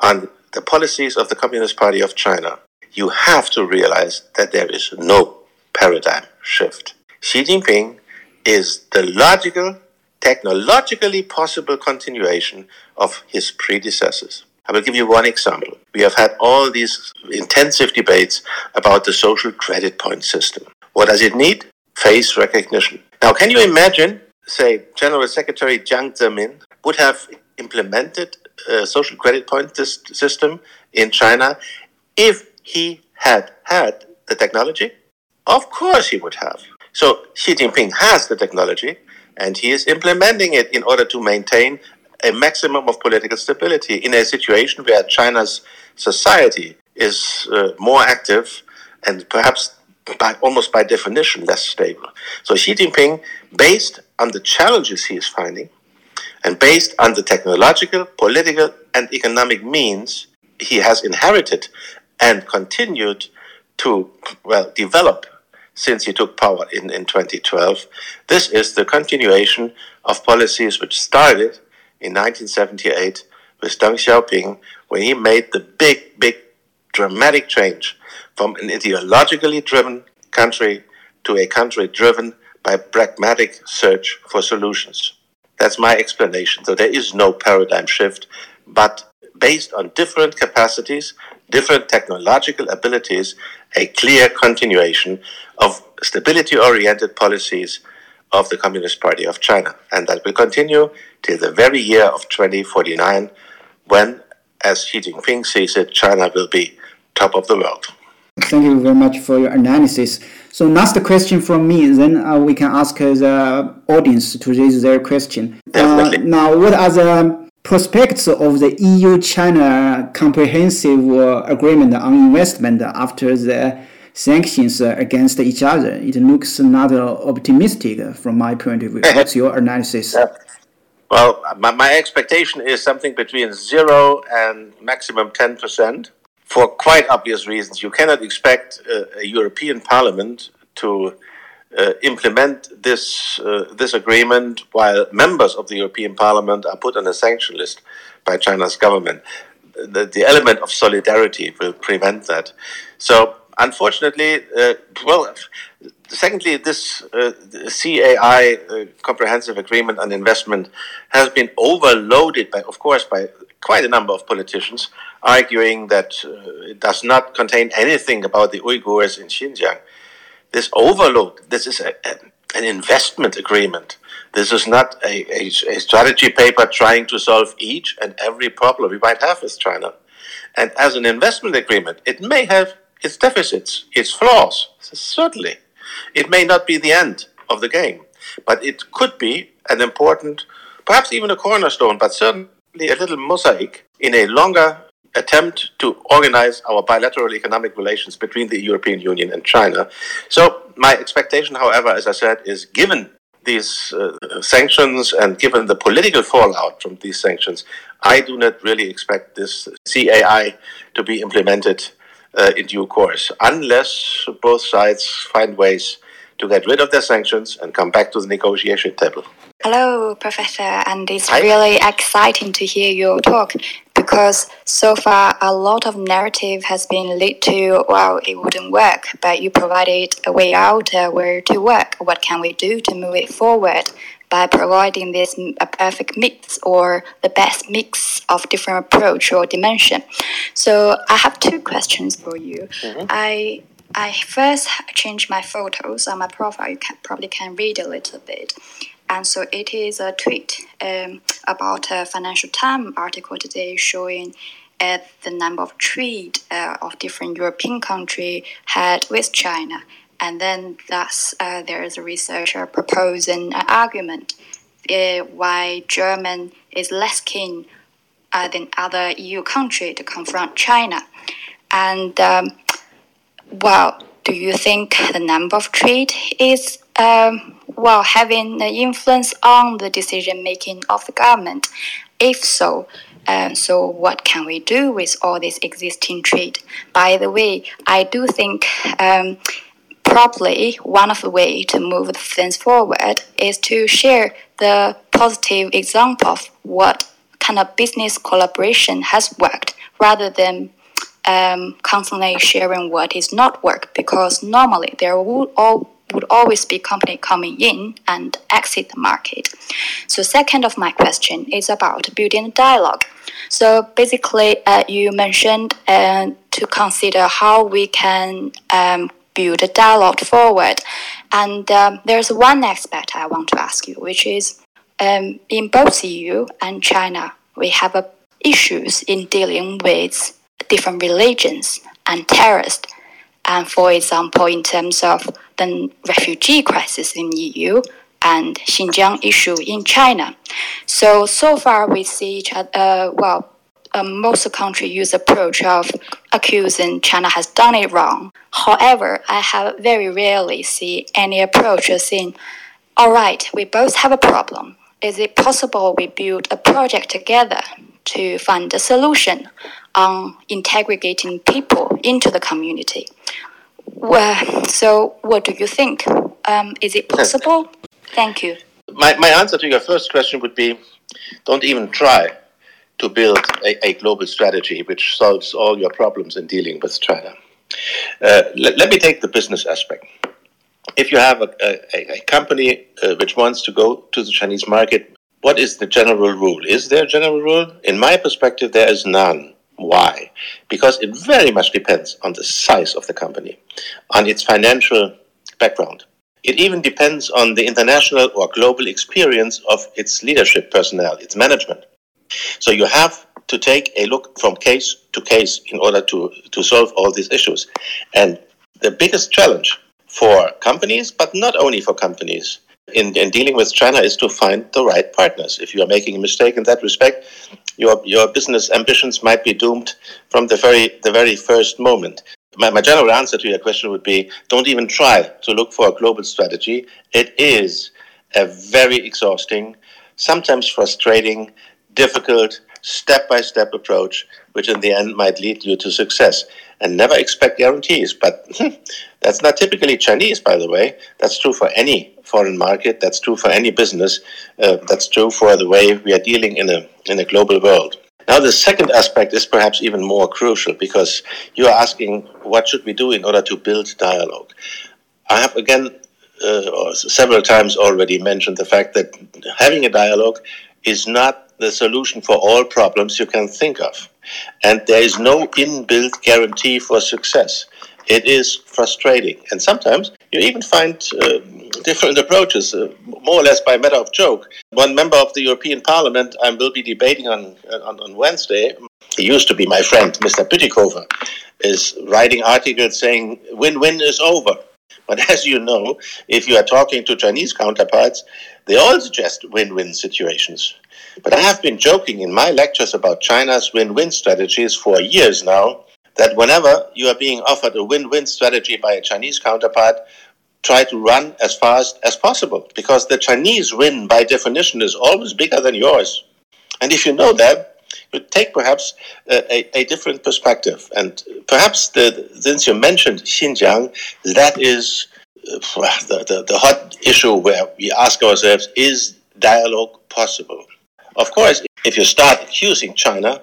on the policies of the Communist Party of China, you have to realize that there is no paradigm shift. Xi Jinping is the logical, technologically possible continuation of his predecessors. I will give you one example. We have had all these intensive debates about the social credit point system. What does it need? Face recognition. Now, can you imagine, say, General Secretary Jiang Zemin would have implemented a social credit point system in China if he had had the technology? Of course he would have. So Xi Jinping has the technology and he is implementing it in order to maintain a maximum of political stability in a situation where China's society is uh, more active and perhaps by, almost by definition less stable. So Xi Jinping, based on the challenges he is finding and based on the technological, political, and economic means he has inherited and continued to well develop since he took power in, in 2012. This is the continuation of policies which started in 1978 with Deng Xiaoping when he made the big, big, dramatic change from an ideologically driven country to a country driven by pragmatic search for solutions. That's my explanation. So there is no paradigm shift, but based on different capacities, different technological abilities, a clear continuation of stability oriented policies of the Communist Party of China. And that will continue till the very year of 2049, when, as Xi Jinping sees it, China will be top of the world. Thank you very much for your analysis. So, last question from me, then uh, we can ask uh, the audience to raise their question. Uh, now, what are the prospects of the EU China comprehensive uh, agreement on investment after the sanctions against each other. It looks not optimistic from my point of view. What's your analysis? Well, my, my expectation is something between zero and maximum 10%. For quite obvious reasons, you cannot expect uh, a European Parliament to uh, implement this uh, this agreement while members of the European Parliament are put on a sanction list by China's government. The, the element of solidarity will prevent that. So unfortunately, uh, well, secondly, this uh, CAI uh, comprehensive agreement on investment has been overloaded by, of course, by quite a number of politicians, arguing that uh, it does not contain anything about the Uyghurs in Xinjiang. This overload, this is a, a, an investment agreement. This is not a, a, a strategy paper trying to solve each and every problem we might have with China. And as an investment agreement, it may have its deficits, its flaws, certainly. It may not be the end of the game, but it could be an important, perhaps even a cornerstone, but certainly a little mosaic in a longer attempt to organize our bilateral economic relations between the European Union and China. So, my expectation, however, as I said, is given these uh, sanctions and given the political fallout from these sanctions, I do not really expect this CAI to be implemented uh, in due course, unless both sides find ways to get rid of their sanctions and come back to the negotiation table. Hello, Professor, and it's Hi. really exciting to hear your talk because so far a lot of narrative has been led to well it wouldn't work, but you provided a way out uh, where to work. What can we do to move it forward? by providing this a perfect mix or the best mix of different approach or dimension. So I have two questions for you. Mm-hmm. I I first changed my photos on my profile. You can, probably can read a little bit. And so it is a tweet um, about a Financial Times article today showing uh, the number of trade uh, of different European countries had with China. And then thus uh, there is a researcher proposing an argument uh, why German is less keen uh, than other EU countries to confront China. And um, well, do you think the number of trade is um, well having an influence on the decision making of the government? If so, uh, so what can we do with all this existing trade? By the way, I do think um, probably one of the way to move things forward is to share the positive example of what kind of business collaboration has worked rather than um, constantly sharing what is not work because normally there will all would always be company coming in and exit the market. So second of my question is about building dialogue. So basically, uh, you mentioned uh, to consider how we can um, build a dialogue forward. And um, there's one aspect I want to ask you, which is um, in both EU and China, we have uh, issues in dealing with different religions and terrorists. And for example, in terms of the refugee crisis in EU and Xinjiang issue in China. So, so far we see each other, uh, well, uh, most countries use approach of accusing China has done it wrong. However, I have very rarely see any approach saying, all right, we both have a problem. Is it possible we build a project together to find a solution on integrating people into the community? Well, so what do you think? Um, is it possible? Thank you. My, my answer to your first question would be don't even try to build a, a global strategy which solves all your problems in dealing with China. Uh, let, let, me take the business aspect. If you have a, a, a company uh, which wants to go to the Chinese market, what is the general rule? Is there a general rule? In my perspective, there is none. Why? Because it very much depends on the size of the company, on its financial background. It even depends on the international or global experience of its leadership personnel, its management. So you have to take a look from case to case in order to, to solve all these issues. And the biggest challenge for companies, but not only for companies, in, in dealing with China is to find the right partners. If you are making a mistake in that respect, your, your business ambitions might be doomed from the very, the very first moment. My, my general answer to your question would be don't even try to look for a global strategy. It is a very exhausting, sometimes frustrating, difficult, step by step approach, which in the end might lead you to success. And never expect guarantees. But that's not typically Chinese, by the way. That's true for any foreign market. That's true for any business. Uh, that's true for the way we are dealing in a, in a global world. Now, the second aspect is perhaps even more crucial because you are asking what should we do in order to build dialogue. I have again uh, several times already mentioned the fact that having a dialogue is not the solution for all problems you can think of. And there is no inbuilt guarantee for success. It is frustrating. And sometimes you even find uh, different approaches, uh, more or less by matter of joke. One member of the European Parliament I will be debating on, on, on Wednesday, he used to be my friend, Mr. Bütikofer, is writing articles saying win win is over. But as you know, if you are talking to Chinese counterparts, they all suggest win win situations. But I have been joking in my lectures about China's win win strategies for years now that whenever you are being offered a win win strategy by a Chinese counterpart, try to run as fast as possible because the Chinese win by definition is always bigger than yours. And if you know that, you take perhaps a, a, a different perspective. And perhaps the, since you mentioned Xinjiang, that is uh, the, the, the hot issue where we ask ourselves is dialogue possible? Of course, if you start accusing China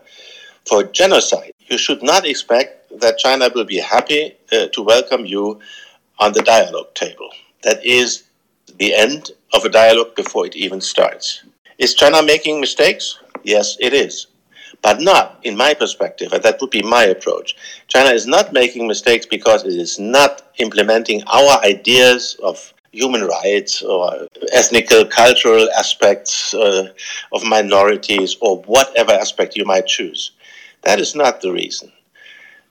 for genocide, you should not expect that China will be happy uh, to welcome you on the dialogue table. That is the end of a dialogue before it even starts. Is China making mistakes? Yes, it is. But not, in my perspective, and that would be my approach. China is not making mistakes because it is not implementing our ideas of human rights or ethnical, cultural aspects uh, of minorities or whatever aspect you might choose. That is not the reason.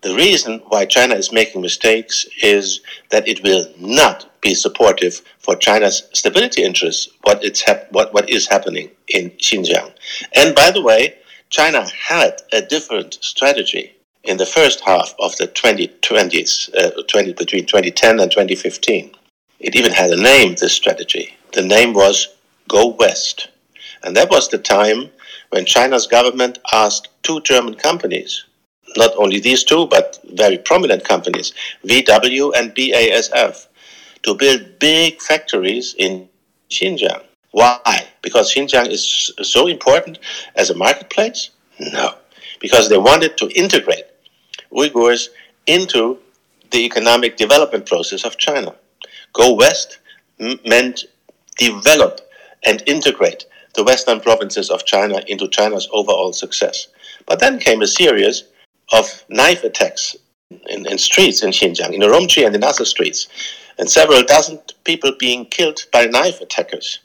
The reason why China is making mistakes is that it will not be supportive for China's stability interests, what, it's hap- what, what is happening in Xinjiang. And by the way, China had a different strategy in the first half of the 2020s, uh, 20, between 2010 and 2015. It even had a name, this strategy. The name was Go West. And that was the time when China's government asked two German companies, not only these two, but very prominent companies, VW and BASF, to build big factories in Xinjiang. Why? Because Xinjiang is so important as a marketplace? No. Because they wanted to integrate Uyghurs into the economic development process of China. Go west meant develop and integrate the western provinces of China into China's overall success. But then came a series of knife attacks in, in streets in Xinjiang, in Urumqi and in other streets, and several dozen people being killed by knife attackers.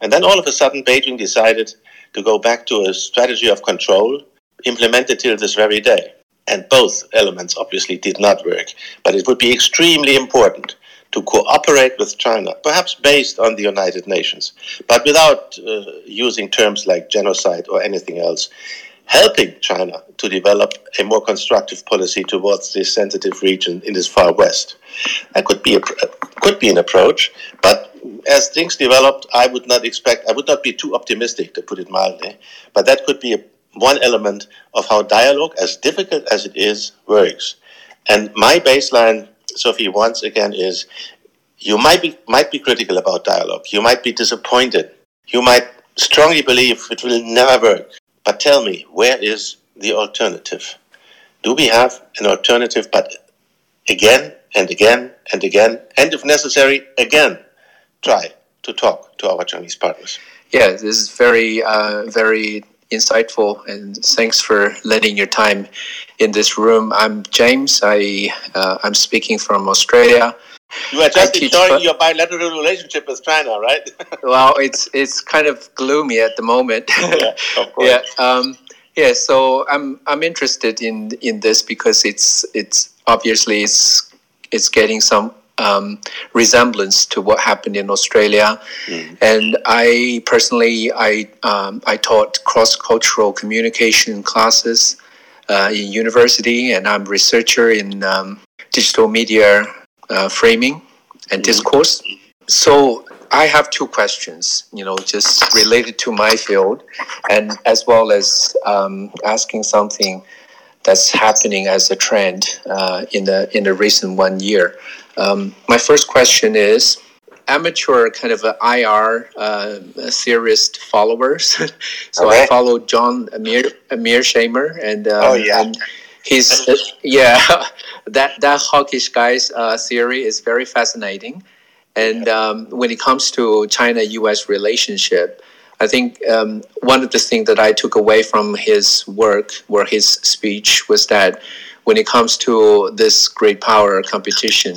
And then all of a sudden, Beijing decided to go back to a strategy of control implemented till this very day. And both elements obviously did not work. But it would be extremely important to cooperate with China, perhaps based on the United Nations, but without uh, using terms like genocide or anything else, helping China to develop a more constructive policy towards this sensitive region in this far west. That could be a, could be an approach, but as things developed, I would not expect, I would not be too optimistic, to put it mildly, but that could be a, one element of how dialogue, as difficult as it is, works. And my baseline, Sophie, once again, is you might be might be critical about dialogue. You might be disappointed. You might strongly believe it will never work. But tell me, where is the alternative? Do we have an alternative, but again and again and again, and if necessary, again, try to talk to our Chinese partners? Yeah, this is very, uh, very insightful, and thanks for letting your time in this room. I'm James. I uh, I'm speaking from Australia. You are just enjoying your bilateral relationship with China, right? well, it's it's kind of gloomy at the moment. yeah, of course. yeah, um, yeah. So I'm I'm interested in in this because it's it's obviously it's it's getting some um, resemblance to what happened in Australia, mm. and I personally I um, I taught cross cultural communication classes uh, in university, and I'm researcher in um, digital media uh, framing and discourse. So I have two questions, you know, just related to my field, and as well as um, asking something that's happening as a trend uh, in the in the recent one year. Um, my first question is amateur kind of IR uh, theorist followers. so okay. I follow John Amir Mearsheimer and um, oh yeah. And, his uh, yeah that that hawkish guy's uh, theory is very fascinating and um, when it comes to china-us relationship i think um, one of the things that i took away from his work or his speech was that when it comes to this great power competition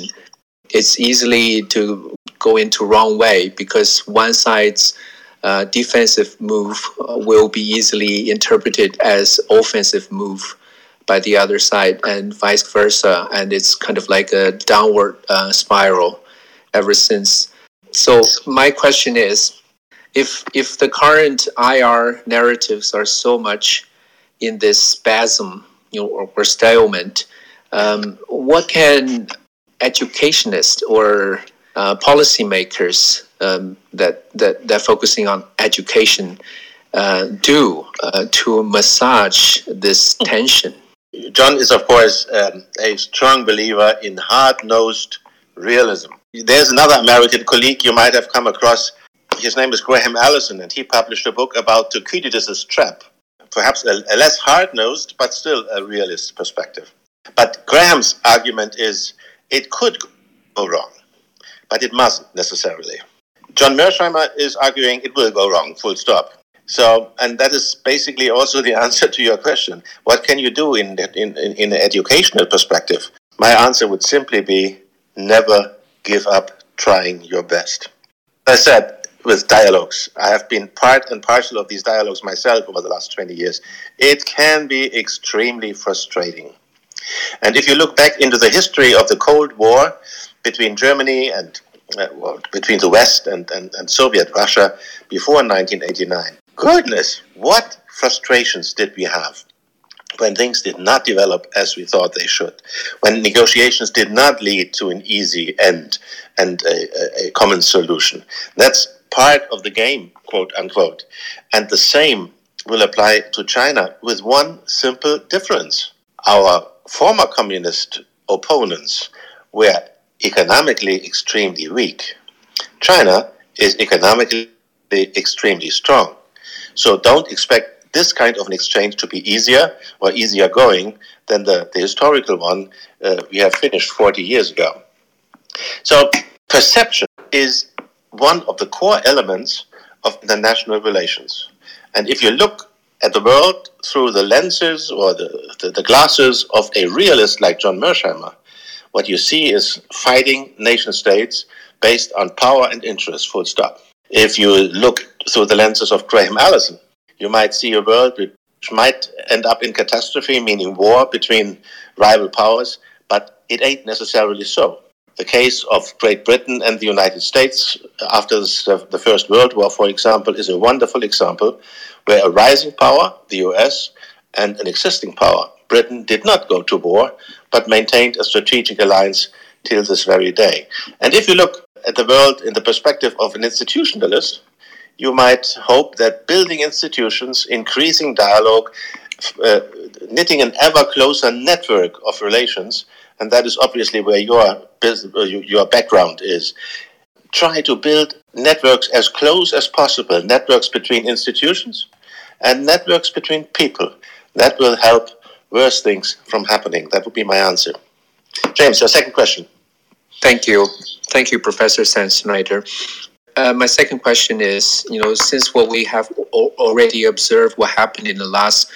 it's easily to go into wrong way because one side's uh, defensive move will be easily interpreted as offensive move by the other side and vice versa. And it's kind of like a downward uh, spiral ever since. So my question is, if if the current IR narratives are so much in this spasm, you know, or, or stalemate, um, what can educationists or uh, policymakers um, that, that that focusing on education uh, do uh, to massage this tension? John is, of course, um, a strong believer in hard nosed realism. There's another American colleague you might have come across. His name is Graham Allison, and he published a book about Thucydides' trap. Perhaps a, a less hard nosed, but still a realist perspective. But Graham's argument is it could go wrong, but it mustn't necessarily. John Mearsheimer is arguing it will go wrong, full stop. So, and that is basically also the answer to your question. What can you do in, in, in, an educational perspective? My answer would simply be never give up trying your best. As I said, with dialogues, I have been part and parcel of these dialogues myself over the last 20 years. It can be extremely frustrating. And if you look back into the history of the Cold War between Germany and uh, well, between the West and, and, and Soviet Russia before 1989, goodness, what frustrations did we have when things did not develop as we thought they should, when negotiations did not lead to an easy end and a, a common solution. That's part of the game, quote unquote. And the same will apply to China with one simple difference. Our former communist opponents were economically extremely weak. China is economically extremely strong. So don't expect this kind of an exchange to be easier or easier going than the, the historical one uh, we have finished 40 years ago. So perception is one of the core elements of international relations. And if you look at the world through the lenses or the, the, the glasses of a realist like John Mearsheimer, what you see is fighting nation states based on power and interest, full stop. If you look through the lenses of Graham Allison, you might see a world which might end up in catastrophe, meaning war between rival powers, but it ain't necessarily so. The case of Great Britain and the United States after the First World War, for example, is a wonderful example where a rising power, the US, and an existing power, Britain, did not go to war, but maintained a strategic alliance till this very day. And if you look at the world in the perspective of an institutionalist, you might hope that building institutions, increasing dialogue, uh, knitting an ever closer network of relations, and that is obviously where your uh, your background is. Try to build networks as close as possible, networks between institutions and networks between people. That will help worse things from happening. That would be my answer. James, your second question. Thank you. Thank you, Professor Sandschneider. Uh, my second question is, you know, since what we have already observed what happened in the last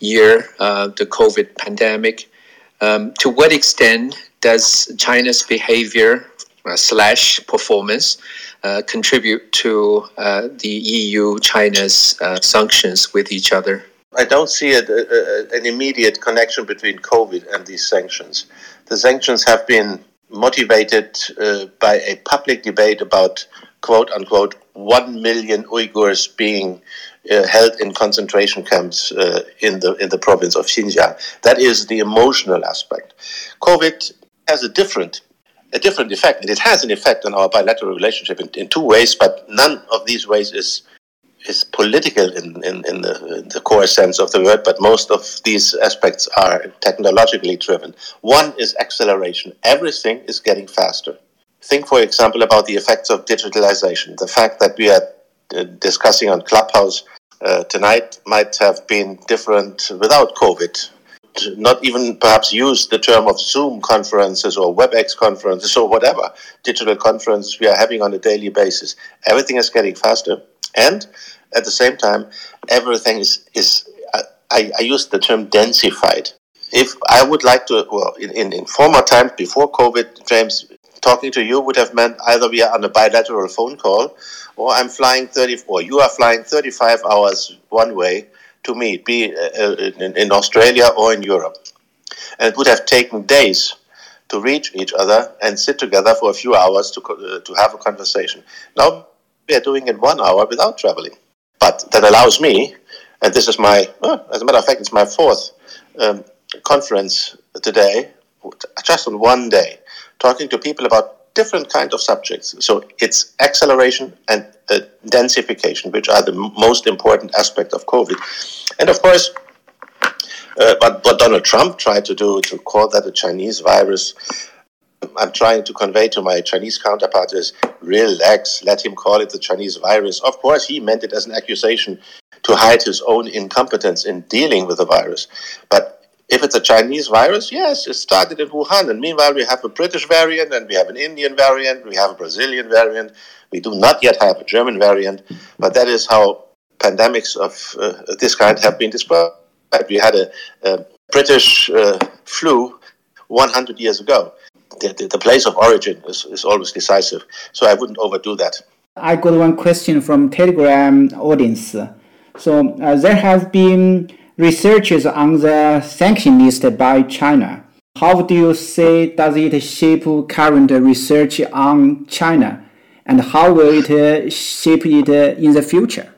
year, uh, the COVID pandemic, um, to what extent does China's behavior uh, slash performance uh, contribute to uh, the EU China's uh, sanctions with each other? I don't see a, a, an immediate connection between COVID and these sanctions. The sanctions have been motivated uh, by a public debate about quote unquote 1 million Uyghurs being uh, held in concentration camps uh, in the in the province of Xinjiang. That is the emotional aspect. COVID has a different a different effect, and it has an effect on our bilateral relationship in, in two ways. But none of these ways is is political in, in, in, the, in the core sense of the word, but most of these aspects are technologically driven. One is acceleration. Everything is getting faster. Think, for example, about the effects of digitalization. The fact that we are uh, discussing on Clubhouse uh, tonight might have been different without COVID. Not even perhaps use the term of Zoom conferences or WebEx conferences or whatever digital conferences we are having on a daily basis. Everything is getting faster. And at the same time, everything is, is I, I use the term densified. If I would like to, well, in, in, in former times before COVID, James, talking to you would have meant either we are on a bilateral phone call or I'm flying 34, you are flying 35 hours one way to meet, be uh, in, in Australia or in Europe. And it would have taken days to reach each other and sit together for a few hours to, uh, to have a conversation. Now we are doing it one hour without traveling. But that allows me, and this is my, as a matter of fact, it's my fourth um, conference today, just on one day, talking to people about different kind of subjects. So it's acceleration and uh, densification, which are the m- most important aspect of COVID. And of course, uh, but what Donald Trump tried to do to call that a Chinese virus I'm trying to convey to my Chinese counterpart is relax, let him call it the Chinese virus. Of course, he meant it as an accusation to hide his own incompetence in dealing with the virus. But if it's a Chinese virus, yes, it started in Wuhan. And meanwhile, we have a British variant, and we have an Indian variant, we have a Brazilian variant. We do not yet have a German variant, but that is how pandemics of uh, this kind have been described. We had a, a British uh, flu 100 years ago the, the, the, place of origin is, is always decisive. So I wouldn't overdo that. I got one question from Telegram audience. So uh, there have been researches on the sanction list by China. How do you say does it shape current research on China, and how will it shape it in the future?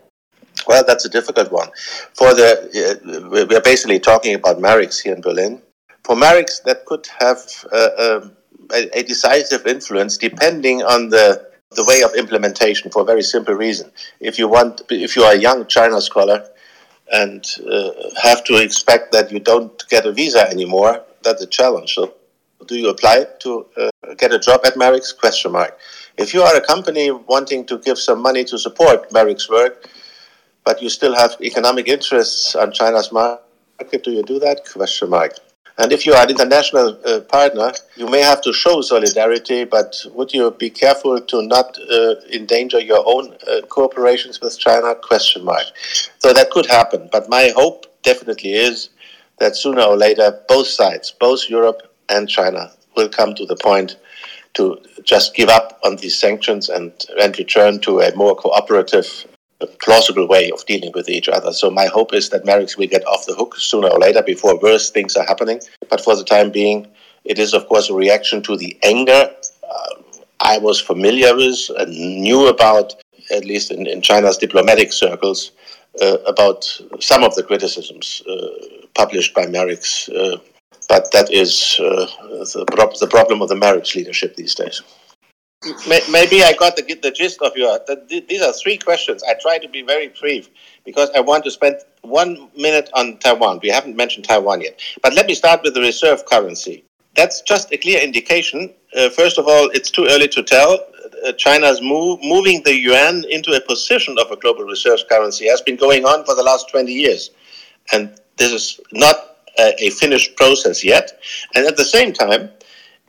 Well, that's a difficult one. For the uh, we are basically talking about MERICS here in Berlin. For MERICS, that could have uh, um, a, a decisive influence depending on the the way of implementation for a very simple reason. If you want, if you are a young China scholar and uh, have to expect that you don't get a visa anymore, that's a challenge. So do you apply to uh, get a job at MERICS? Question mark. If you are a company wanting to give some money to support MERICS work, but you still have economic interests on China's market, do you do that? Question mark. And if you are an international uh, partner, you may have to show solidarity, but would you be careful to not uh, endanger your own uh, cooperations with China? Question mark. So that could happen. But my hope definitely is that sooner or later, both sides, both Europe and China, will come to the point to just give up on these sanctions and, and return to a more cooperative a plausible way of dealing with each other. So my hope is that MERICS will get off the hook sooner or later before worse things are happening. But for the time being, it is of course a reaction to the anger uh, I was familiar with and knew about, at least in, in China's diplomatic circles, uh, about some of the criticisms uh, published by MERICS. Uh, but that is uh, the, the problem of the MERICS leadership these days. Maybe I got the, the gist of your. The, these are three questions. I try to be very brief because I want to spend one minute on Taiwan. We haven't mentioned Taiwan yet. But let me start with the reserve currency. That's just a clear indication. Uh, first of all, it's too early to tell. Uh, China's move, moving the yuan into a position of a global reserve currency has been going on for the last 20 years. And this is not a, a finished process yet. And at the same time,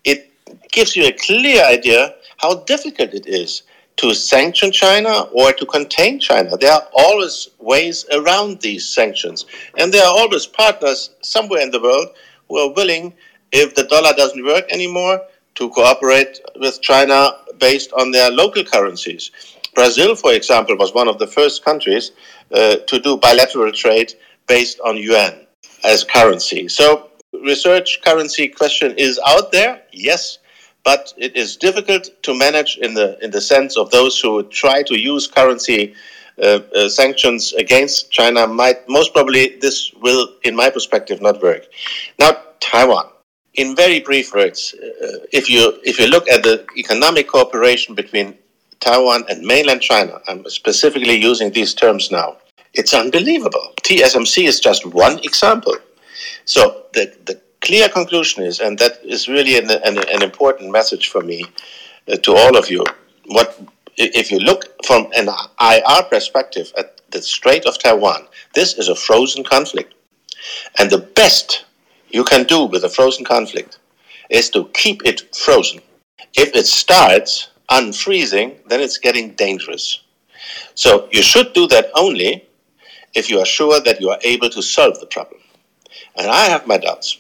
it gives you a clear idea how difficult it is to sanction China or to contain China. There are always ways around these sanctions. And there are always partners somewhere in the world who are willing, if the dollar doesn't work anymore, to cooperate with China based on their local currencies. Brazil, for example, was one of the first countries uh, to do bilateral trade based on yuan as currency. So, research currency question is out there, yes but it is difficult to manage in the in the sense of those who try to use currency uh, uh, sanctions against China. Might most probably this will, in my perspective, not work. Now, Taiwan. In very brief words, uh, if you if you look at the economic cooperation between Taiwan and mainland China, I'm specifically using these terms now. It's unbelievable. TSMC is just one example. So the, the clear conclusion is, and that is really an, an, an important message for me uh, to all of you. What if you look from an IR perspective at the Strait of Taiwan? This is a frozen conflict, and the best you can do with a frozen conflict is to keep it frozen. If it starts unfreezing, then it's getting dangerous. So you should do that only if you are sure that you are able to solve the problem. And I have my doubts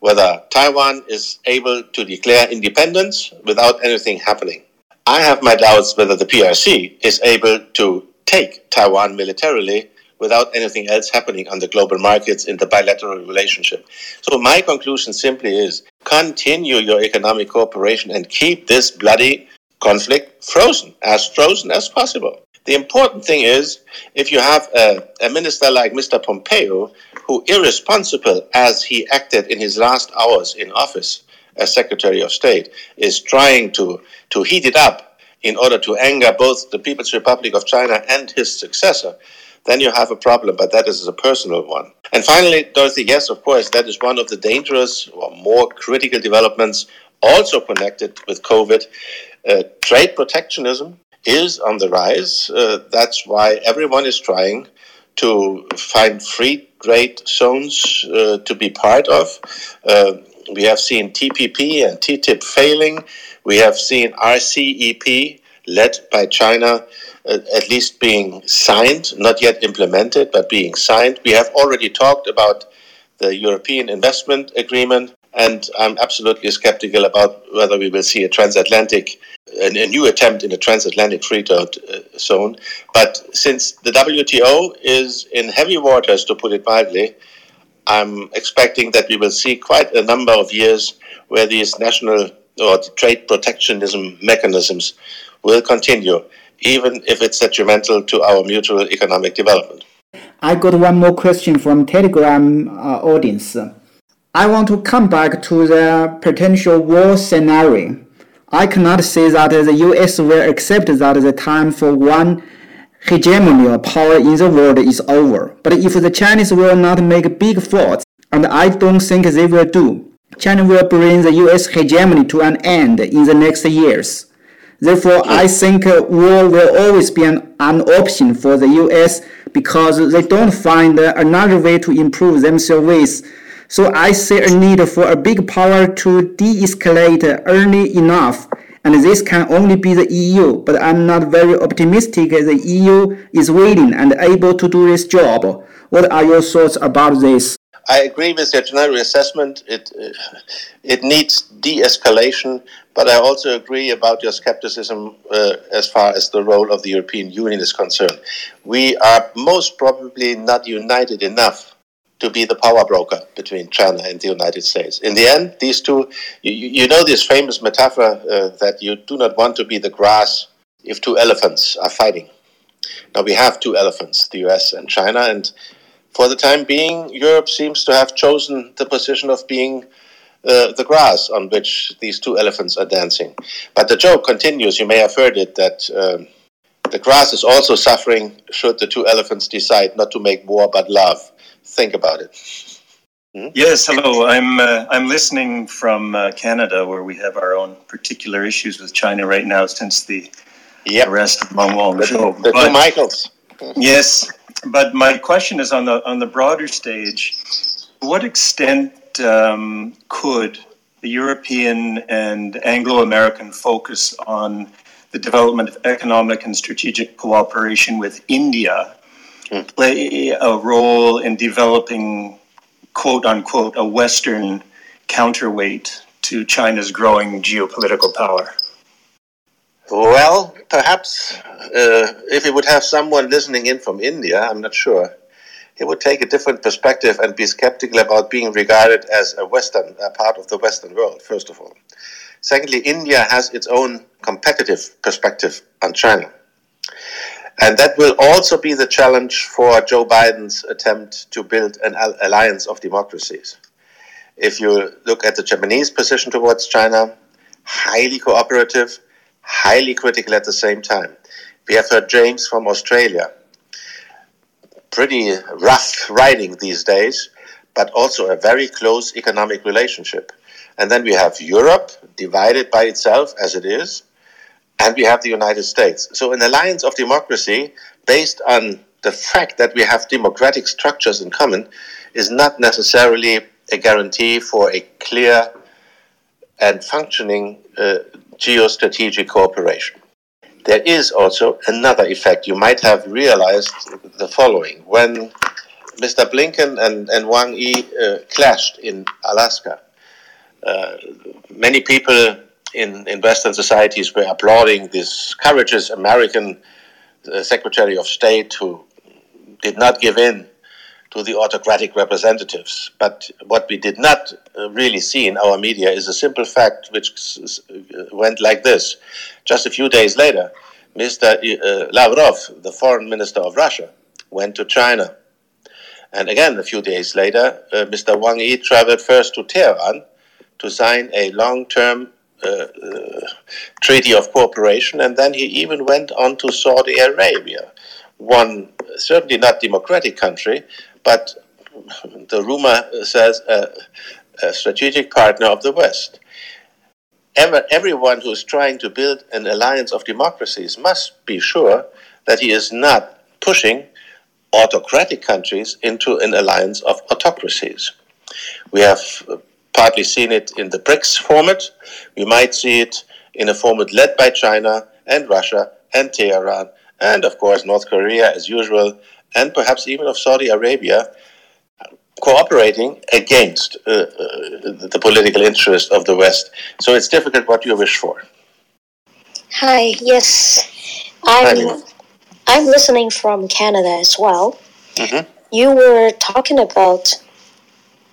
whether Taiwan is able to declare independence without anything happening. I have my doubts whether the PRC is able to take Taiwan militarily without anything else happening on the global markets in the bilateral relationship. So my conclusion simply is continue your economic cooperation and keep this bloody conflict frozen, as frozen as possible. The important thing is if you have a, a, minister like Mr. Pompeo, who, irresponsible as he acted in his last hours in office as Secretary of State, is trying to, to heat it up in order to anger both the People's Republic of China and his successor, then you have a problem, but that is a personal one. And finally, Dorothy, yes, of course, that is one of the dangerous or more critical developments also connected with COVID. Uh, trade protectionism is on the rise. Uh, that's why everyone is trying to find free trade zones uh, to be part of. Uh, we have seen TPP and TTIP failing. We have seen RCEP led by China uh, at least being signed, not yet implemented, but being signed. We have already talked about the European Investment Agreement, and I'm absolutely skeptical about whether we will see a transatlantic a, a new attempt in the transatlantic free trade uh, zone. But since the WTO is in heavy waters, to put it mildly, I'm expecting that we will see quite a number of years where these national or trade protectionism mechanisms will continue, even if it's detrimental to our mutual economic development. I got one more question from Telegram uh, audience. I want to come back to the potential war scenario. I cannot say that the US will accept that the time for one hegemonial power in the world is over. But if the Chinese will not make big faults, and I don't think they will do, China will bring the US hegemony to an end in the next years. Therefore, I think war will always be an, an option for the US because they don't find another way to improve themselves. So I see a need for a big power to de-escalate early enough and this can only be the EU, but I'm not very optimistic the EU is willing and able to do this job. What are your thoughts about this? I agree with your general assessment. It it needs de-escalation, but I also agree about your skepticism uh, as far as the role of the European Union is concerned. We are most probably not united enough to be the power broker between China and the United States. In the end, these two, you, you know this famous metaphor uh, that you do not want to be the grass if two elephants are fighting. Now we have two elephants, the US and China, and for the time being, Europe seems to have chosen the position of being uh, the grass on which these two elephants are dancing. But the joke continues, you may have heard it, that um, the grass is also suffering should the two elephants decide not to make war but love think about it. Hmm? Yes, hello. I'm uh, I'm listening from uh, Canada, where we have our own particular issues with China right now since the yep. arrest of Meng Wanzhou. The, the two Michaels. yes, but my question is on the on the broader stage. To what extent um, could the European and Anglo-American focus on the development of economic and strategic cooperation with India play a role in developing, quote unquote, a Western counterweight to China's growing geopolitical power? Well, perhaps uh, if he would have someone listening in from India, I'm not sure, he would take a different perspective and be skeptical about being regarded as a Western, a part of the Western world, first of all. Secondly, India has its own competitive perspective on China. And that will also be the challenge for Joe Biden's attempt to build an alliance of democracies. If you look at the Japanese position towards China, highly cooperative, highly critical at the same time. We have heard James from Australia. Pretty rough riding these days, but also a very close economic relationship. And then we have Europe, divided by itself as it is, and we have the United States. So, an alliance of democracy based on the fact that we have democratic structures in common is not necessarily a guarantee for a clear and functioning uh, geostrategic cooperation. There is also another effect. You might have realized the following. When Mr. Blinken and, and Wang Yi uh, clashed in Alaska, uh, many people in, in Western societies we were applauding this courageous American uh, Secretary of State who did not give in to the autocratic representatives. But what we did not uh, really see in our media is a simple fact which uh, went like this. Just a few days later, Mr. Uh, Lavrov, the foreign minister of Russia, went to China. And again, a few days later, uh, Mr. Wang Yi traveled first to Tehran to sign a long term uh, Uh, uh, treaty of cooperation, and then he even went on to Saudi Arabia, one certainly not democratic country, but the rumor says a, a strategic partner of the West. Ever, everyone who is trying to build an alliance of democracies must be sure that he is not pushing autocratic countries into an alliance of autocracies. We have partly seen it in the BRICS format. We might see it in a format led by China and Russia and Tehran, and of course North Korea as usual, and perhaps even of Saudi Arabia, cooperating against uh, uh, the political interest of the West. So it's difficult what you wish for. Hi, yes. I'm, Hi, I'm listening from Canada as well. Mm-hmm. You were talking about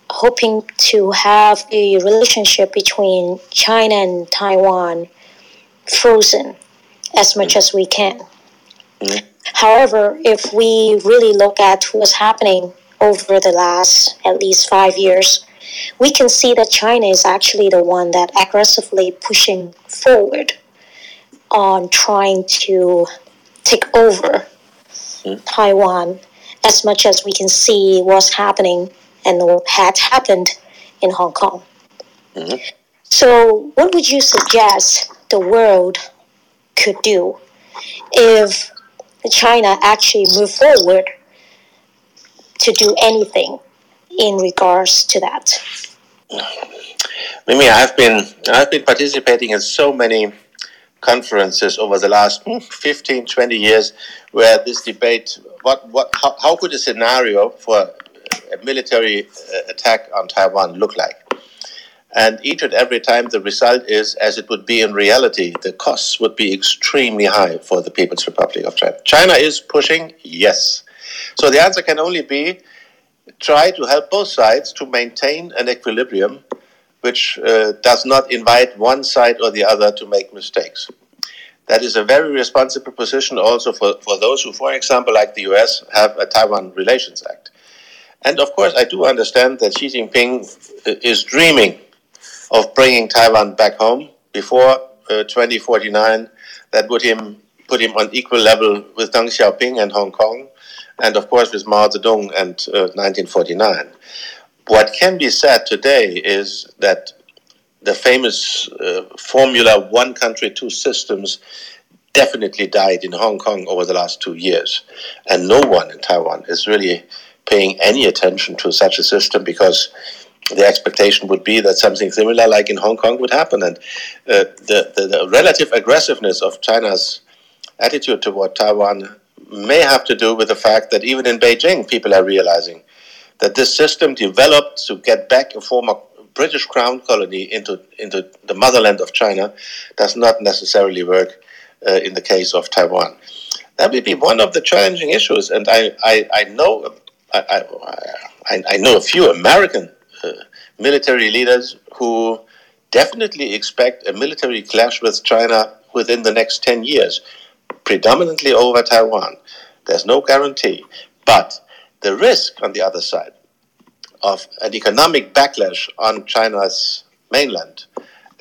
hoping to have the relationship between China and Taiwan frozen as much as we can. Mm-hmm. However, if we really look at what's happening over the last at least five years, we can see that China is actually the one that aggressively pushing forward on trying to take over mm. Taiwan as much as we can see what's happening and had happened in Hong Kong. Mm-hmm. So, what would you suggest the world could do if China actually moved forward to do anything in regards to that? Mimi, I've been I've been participating in so many conferences over the last 15, 20 years where this debate what what how, how could a scenario for a military uh, attack on Taiwan look like? And each and every time the result is as it would be in reality, the costs would be extremely high for the People's Republic of China. China is pushing, yes. So the answer can only be try to help both sides to maintain an equilibrium which uh, does not invite one side or the other to make mistakes. That is a very responsible position also for, for those who, for example, like the US, have a Taiwan Relations Act. And of course, I do understand that Xi Jinping uh, is dreaming of bringing Taiwan back home before uh, 2049. That would him put him on equal level with Deng Xiaoping and Hong Kong, and of course with Mao Zedong and uh, 1949. What can be said today is that the famous uh, formula one country, two systems definitely died in Hong Kong over the last two years. And no one in Taiwan is really paying any attention to such a system because the expectation would be that something similar like in Hong Kong would happen. And uh, the, the, the relative aggressiveness of China's attitude toward Taiwan may have to do with the fact that even in Beijing, people are realizing that this system developed to get back a former British crown colony into, into the motherland of China does not necessarily work uh, in the case of Taiwan. That will be one of the challenging issues, and I, I, I know I, I, I, know a few American uh, military leaders who definitely expect a military clash with China within the next 10 years, predominantly over Taiwan. There's no guarantee. But the risk on the other side of an economic backlash on China's mainland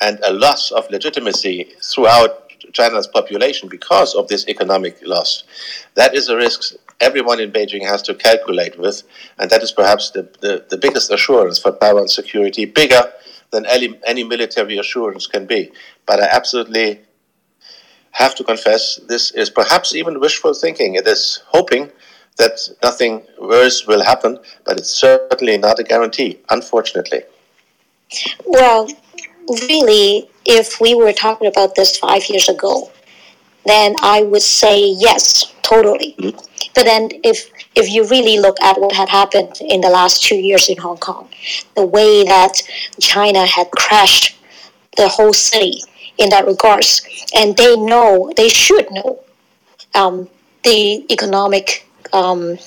and a loss of legitimacy throughout China's population because of this economic loss, that is a risk everyone in Beijing has to calculate with, and that is perhaps the, the, the biggest assurance for Taiwan's security, bigger than any, any military assurance can be. But I absolutely have to confess, this is perhaps even wishful thinking. It is hoping that nothing worse will happen, but it's certainly not a guarantee, unfortunately. Well, really, if we were talking about this five years ago, then I would say yes, totally. Mm-hmm. But then, if if you really look at what had happened in the last two years in Hong Kong, the way that China had crashed the whole city in that regards, and they know, they should know, um, the economic um,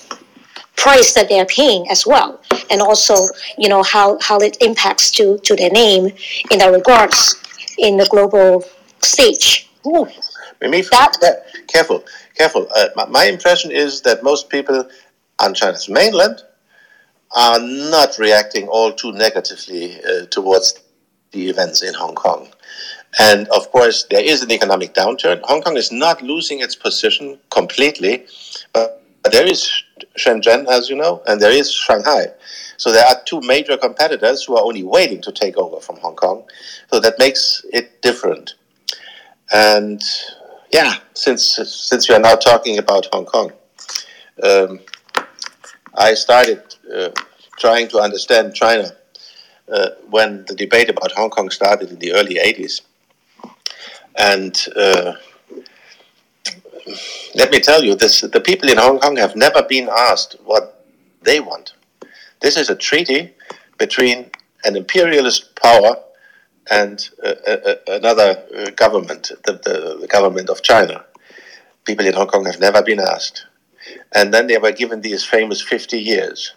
price that they're paying as well, and also you know how how it impacts to to their name in that regards in the global stage. Ooh. Mimi, that, careful, careful. Uh, my, my impression is that most people on China's mainland are not reacting all too negatively uh, towards the events in Hong Kong. And of course, there is an economic downturn. Hong Kong is not losing its position completely, but there is Shenzhen, as you know, and there is Shanghai. So there are two major competitors who are only waiting to take over from Hong Kong. So that makes it different. And yeah, since since we are now talking about Hong Kong, um, I started uh, trying to understand China uh, when the debate about Hong Kong started in the early 80s. And uh, let me tell you, this, the people in Hong Kong have never been asked what they want. This is a treaty between an imperialist power and uh, uh, uh another government, the, the, the, government of China. People in Hong Kong have never been asked. And then they were given these famous 50 years.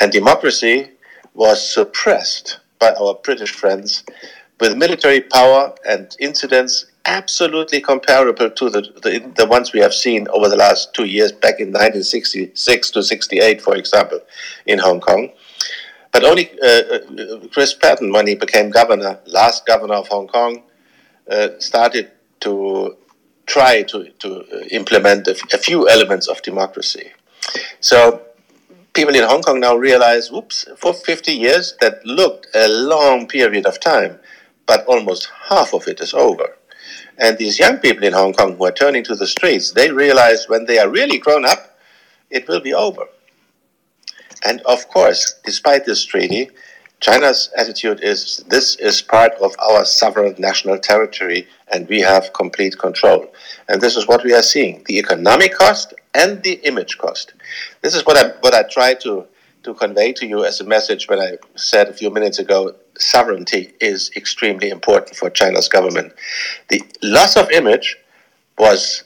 And democracy was suppressed by our British friends with military power and incidents absolutely comparable to the, the, the ones we have seen over the last two years, back in 1966 to 68, for example, in Hong Kong. But only uh, uh, Chris Patten, when he became governor, last governor of Hong Kong, uh, started to try to, to implement a, a few elements of democracy. So people in Hong Kong now realize, whoops, for 50 years, that looked a long period of time, but almost half of it is over. And these young people in Hong Kong who are turning to the streets, they realize when they are really grown up, it will be over. And of course, despite this treaty, China's attitude is this is part of our sovereign national territory and we have complete control. And this is what we are seeing the economic cost and the image cost. This is what I, what I tried to, to convey to you as a message when I said a few minutes ago sovereignty is extremely important for China's government. The loss of image was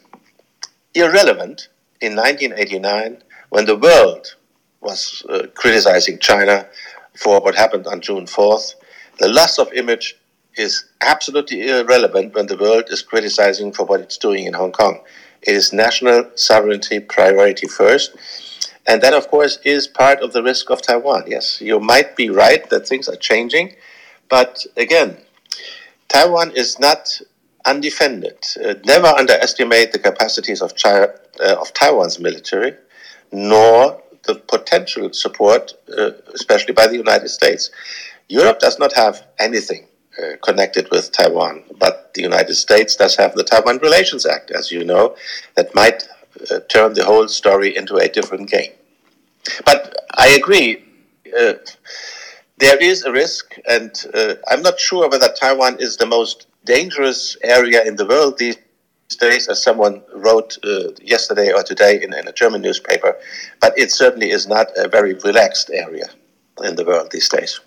irrelevant in 1989 when the world was uh, criticizing China for what happened on June 4th. The loss of image is absolutely irrelevant when the world is criticizing for what it's doing in Hong Kong. It is national sovereignty priority first. And that, of course, is part of the risk of Taiwan. Yes, you might be right that things are changing. But again, Taiwan is not undefended. Uh, never underestimate the capacities of, China, uh, of Taiwan's military, nor the potential support, uh, especially by the United States. Europe does not have anything uh, connected with Taiwan, but the United States does have the Taiwan Relations Act, as you know, that might uh, turn the whole story into a different game. But I agree, uh, there is a risk, and uh, I'm not sure whether Taiwan is the most dangerous area in the world these days, as someone wrote uh, yesterday or today in, in, a German newspaper, but it certainly is not a very relaxed area in the world these days.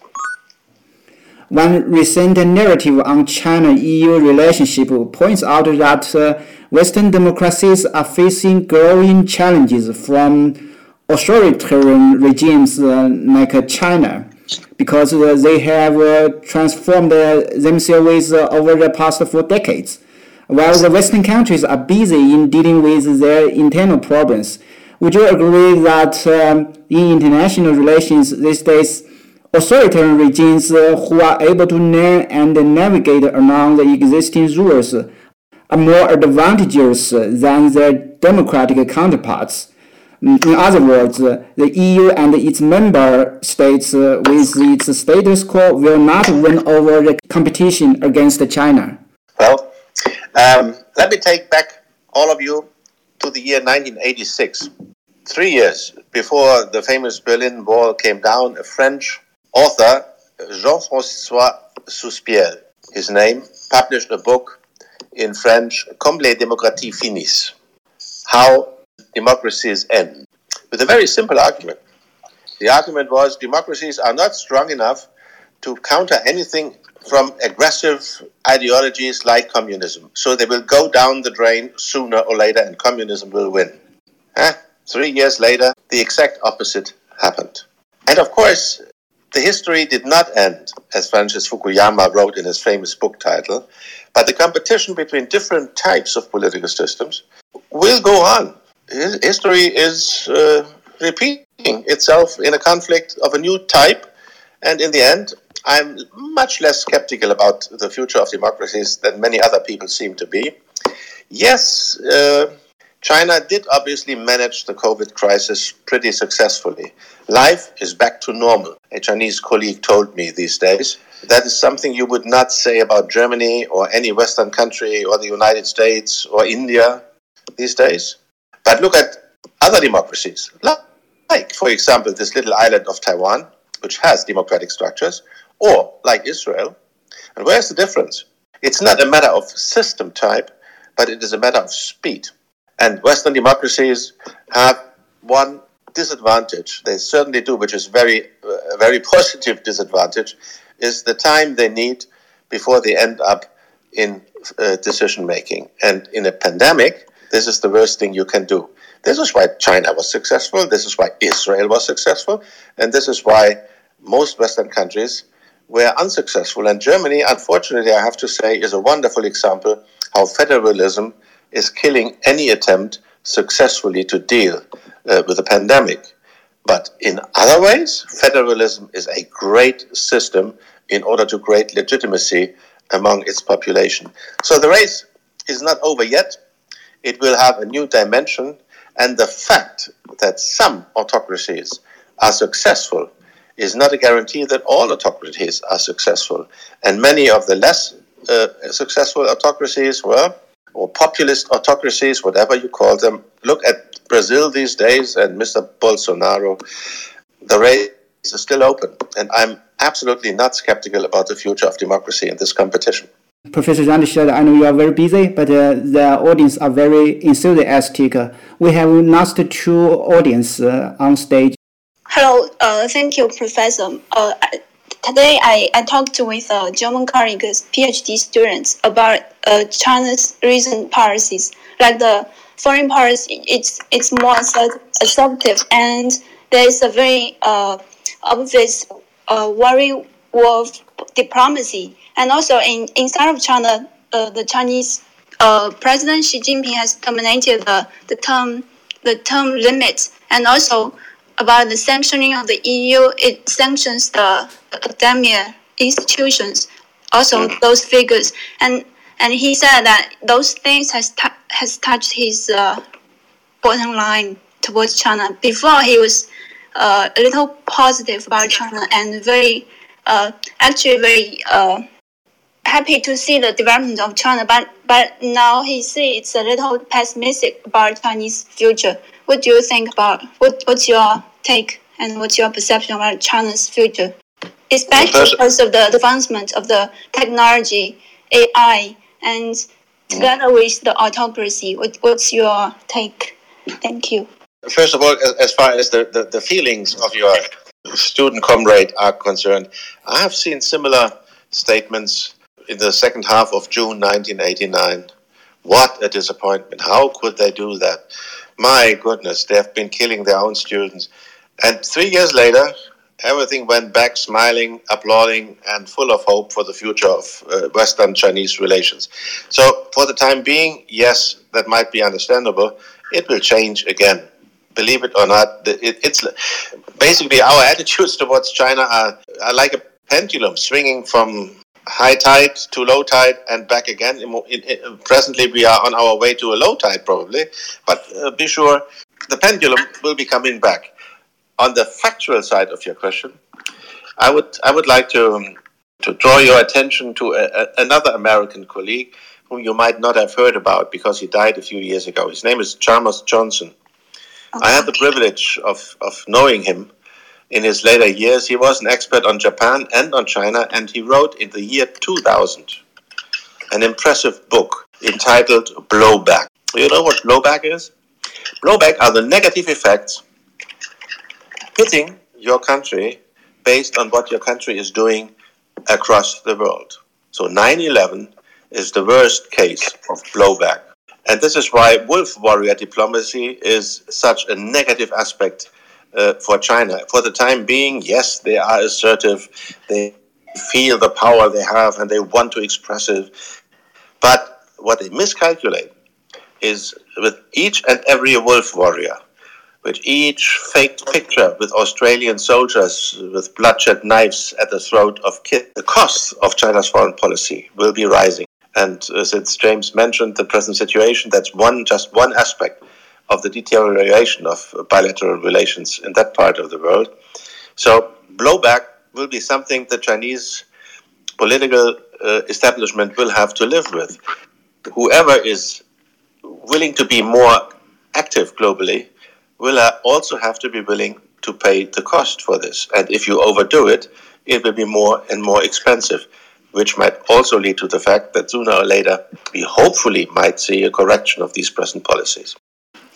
One recent narrative on China-EU relationship points out that uh, Western democracies are facing growing challenges from authoritarian regimes uh, like China because uh, they have uh, transformed uh, themselves over the past four decades while the Western countries are busy in dealing with their internal problems, would you agree that um, in international relations these days, authoritarian regimes uh, who are able to learn and navigate around the existing rules are more advantageous than their democratic counterparts? Mm, in other words, the EU and its member states uh, with its status quo will not win over the competition against China. Well, um, let me take back all of you to the year 1986. Three years before the famous Berlin Wall came down, a French author, Jean-François Suspiel, his name, published a book in French, Comment les démocraties finissent, How Democracies End, with a very simple argument. The argument was democracies are not strong enough to counter anything from aggressive ideologies like communism. So they will go down the drain sooner or later and communism will win. Huh? Three years later, the exact opposite happened. And of course, the history did not end, as Francis Fukuyama wrote in his famous book title, but the competition between different types of political systems will go on. History is uh, repeating itself in a conflict of a new type, and in the end, I'm much less skeptical about the future of democracies than many other people seem to be. Yes, uh, China did obviously manage the COVID crisis pretty successfully. Life is back to normal, a Chinese colleague told me these days. That is something you would not say about Germany or any Western country or the United States or India these days. But look at other democracies, like, for example, this little island of Taiwan, which has democratic structures, or like Israel. And where's the difference? It's not a matter of system type, but it is a matter of speed. And Western democracies have one disadvantage, they certainly do, which is very, uh, very positive disadvantage, is the time they need before they end up in uh, decision making. And in a pandemic, this is the worst thing you can do. This is why China was successful. This is why Israel was successful. And this is why most Western countries were unsuccessful. And Germany, unfortunately, I have to say, is a wonderful example how federalism is killing any attempt successfully to deal uh, with the pandemic. But in other ways, federalism is a great system in order to create legitimacy among its population. So the race is not over yet. It will have a new dimension. And the fact that some autocracies are successful is not a guarantee that all autocracies are successful. And many of the less uh, successful autocracies were, or populist autocracies, whatever you call them. Look at Brazil these days and Mr. Bolsonaro. The race is still open. And I'm absolutely not skeptical about the future of democracy in this competition. Professor Randstad, I know you are very busy, but uh, the audience are very enthusiastic. We have last two audience uh, on stage. Hello, uh, thank you, Professor. Uh, today I, I talked with uh, German colleagues, PhD students, about uh, China's recent policies. Like the foreign policy, it's, it's more assertive and there is a very uh, obvious uh, worry of diplomacy and also in inside of China, uh, the Chinese uh, President Xi Jinping has terminated the, the term the term limits, and also about the sanctioning of the EU, it sanctions the, academia institutions, also those figures, and and he said that those things has has touched his uh, bottom line towards China. Before he was uh, a little positive about China and very uh, actually very uh, happy to see the development of China, but but now he see it's a little pessimistic about Chinese future. What do you think about what what's your take and what's your perception about China's future, especially because of the advancement of the technology, AI, and mm. together with the autocracy? What, what's your take? Thank you. First of all, as far as the, the, the feelings of your student comrade are concerned, I have seen similar statements in the second half of June 1989. What a disappointment. How could they do that? My goodness, they have been killing their own students. And three years later, everything went back smiling, applauding, and full of hope for the future of uh, Western Chinese relations. So, for the time being, yes, that might be understandable. It will change again. Believe it or not, it, it's basically our attitudes towards China are, are like a pendulum swinging from high tide to low tide and back again. In, in, presently, we are on our way to a low tide, probably, but uh, be sure the pendulum will be coming back. On the factual side of your question, I would I would like to um, to draw your attention to a, a, another American colleague whom you might not have heard about because he died a few years ago. His name is Chalmers Johnson. Okay. I had the privilege of, of knowing him in his later years, he was an expert on Japan and on China, and he wrote in the year 2000 an impressive book entitled Blowback. Do you know what blowback is? Blowback are the negative effects hitting your country based on what your country is doing across the world. So 9 11 is the worst case of blowback. And this is why wolf warrior diplomacy is such a negative aspect uh, for China. For the time being, yes, they are assertive. They feel the power they have and they want to express it. But what they miscalculate is with each and every wolf warrior, with each faked picture with Australian soldiers with bloodshed knives at the throat of kids, the cost of China's foreign policy will be rising. And uh, since James mentioned the present situation, that's one just one aspect of the deterioration of bilateral relations in that part of the world. So, blowback will be something the Chinese political uh, establishment will have to live with. Whoever is willing to be more active globally will also have to be willing to pay the cost for this. And if you overdo it, it will be more and more expensive, which might also lead to the fact that sooner or later we hopefully might see a correction of these present policies.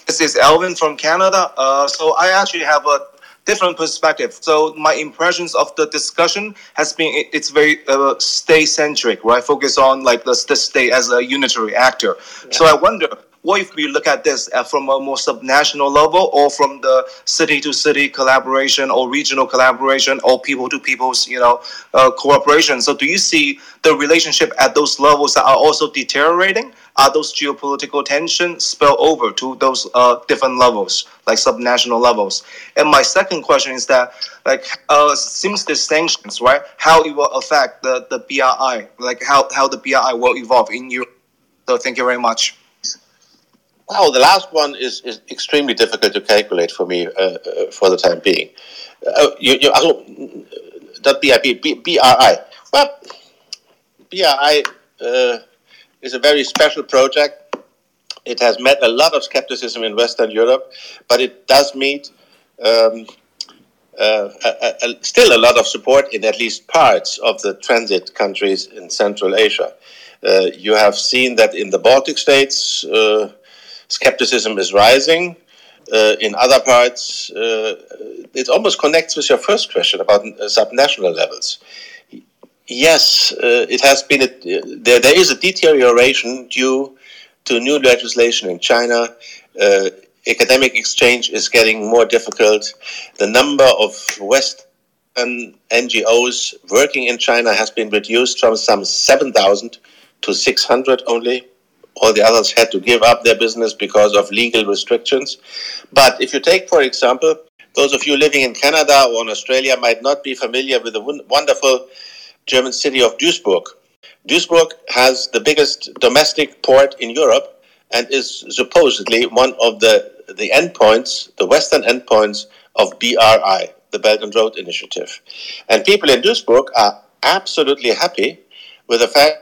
This is Elvin from Canada. Uh, so I actually have a different perspective. So my impressions of the discussion has been it's very uh, state centric, right? Focus on like the, the state as a unitary actor. Yeah. So I wonder what if we look at this uh, from a more subnational level or from the city to city collaboration or regional collaboration or people to people's you know uh, cooperation? So do you see the relationship at those levels that are also deteriorating? Are those geopolitical tensions spill over to those uh, different levels like subnational levels? And my second question is that like uh, since the sanctions right how it will affect the, the BRI like how, how the BRI will evolve in Europe? So thank you very much Wow, the last one is, is extremely difficult to calculate for me uh, uh, for the time being. Uh, you, you, also, that BIP, B, BRI. Well, BRI uh, is a very special project. It has met a lot of skepticism in Western Europe, but it does meet um, uh, a, a, still a lot of support in at least parts of the transit countries in Central Asia. Uh, you have seen that in the Baltic states, uh, skepticism is rising. Uh, in other parts, uh, it almost connects with your first question about uh, subnational levels. Yes, it has been a, there. There is a deterioration due to new legislation in China academic exchange is getting more difficult. The number of Western NGOs working in China has been reduced from some 7,000 to 600 only. All the others had to give up their business because of legal restrictions. But if you take, for example, those of you living in Canada or in Australia might not be familiar with the wonderful German city of Duisburg. Duisburg has the biggest domestic port in Europe and is supposedly one of the the endpoints, the western endpoints of BRI, the Belt and Road Initiative. And people in Duisburg are absolutely happy with the fact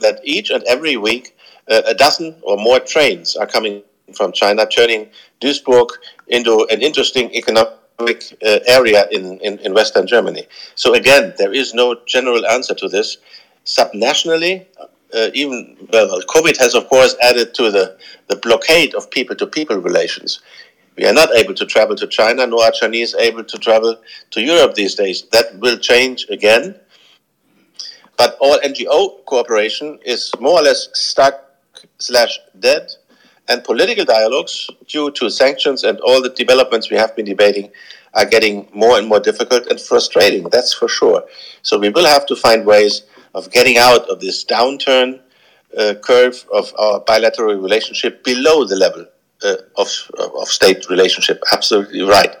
that each and every week a dozen or more trains are coming from China, turning Duisburg into an interesting economic uh, area in, in, in Western Germany. So again, there is no general answer to this. Subnationally, uh, even well, COVID has of course added to the, the blockade of people to people relations. We are not able to travel to China, nor are Chinese able to travel to Europe these days. That will change again. But all NGO cooperation is more or less stuck slash dead, and political dialogues, due to sanctions and all the developments we have been debating, are getting more and more difficult and frustrating. That's for sure. So we will have to find ways of getting out of this downturn uh, curve of our bilateral relationship below the level uh, of, of state relationship. Absolutely right.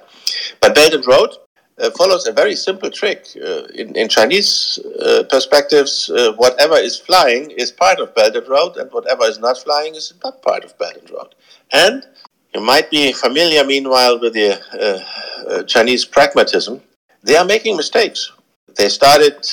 But Belt and Road uh, follows a very simple trick. Uh, in, in, Chinese uh, perspectives, uh, whatever is flying is part of Belt and Road, and whatever is not flying is not part of Belt and Road. And you might be familiar, meanwhile, with the Chinese pragmatism. They are making mistakes. They started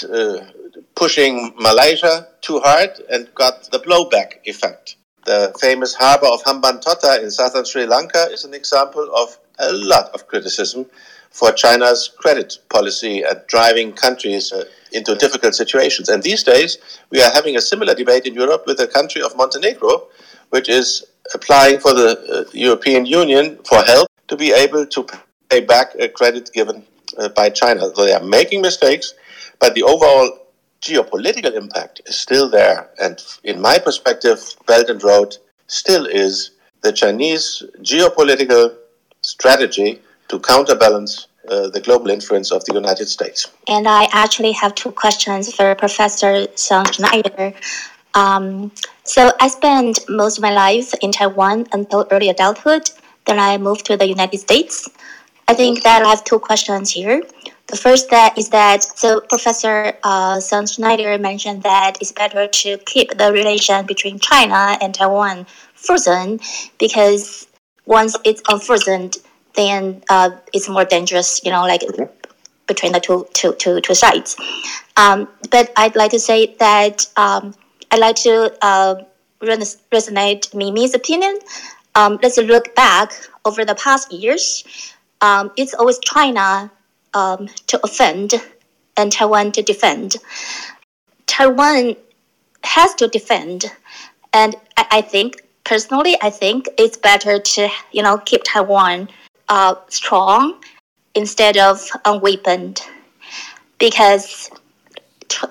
pushing Malaysia too hard and got the blowback effect. The famous harbor of Hambantota in southern Sri Lanka is an example of a lot of criticism for China's credit policy at driving countries uh, into difficult situations. And these days, we are having a similar debate in Europe with the country of Montenegro, which is applying for the uh, European Union for help to be able to pay back a credit given uh, by China. So they are making mistakes, but the overall geopolitical impact is still there. And in my perspective, Belt and Road still is the Chinese geopolitical strategy to counterbalance uh, the global influence of the United States. And I actually have two questions for Professor Sandschneider. Um, so I spent most of my life in Taiwan until early adulthood. Then I moved to the United States. I think that I have two questions here. The first that is that so Professor uh, Sandschneider mentioned that it's better to keep the relation between China and Taiwan frozen because once it's unfrozen, then uh, it's more dangerous. You know, like between the two two two two sides. Um, but I'd like to say that um, I'd like to uh, resonate Mimi's opinion. Um, let's look back over the past years. Um, it's always China um, to offend and Taiwan to defend. Taiwan has to defend, and I, I think personally, I think it's better to you know keep Taiwan uh, strong instead of unweaponed, because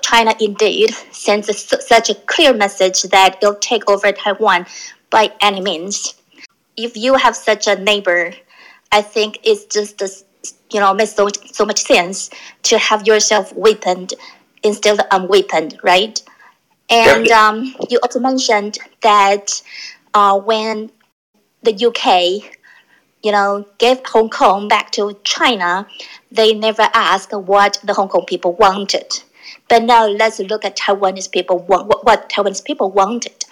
China indeed sends a, such a clear message that it'll take over Taiwan by any means. If you have such a neighbor, I think it's just a you know makes so, so much sense to have yourself weaponed instead of unweaponed, right? And um, you also mentioned that uh, when the UK, you know, gave Hong Kong back to China, they never asked what the Hong Kong people wanted. But now let's look at Taiwanese people what, what Taiwanese people wanted.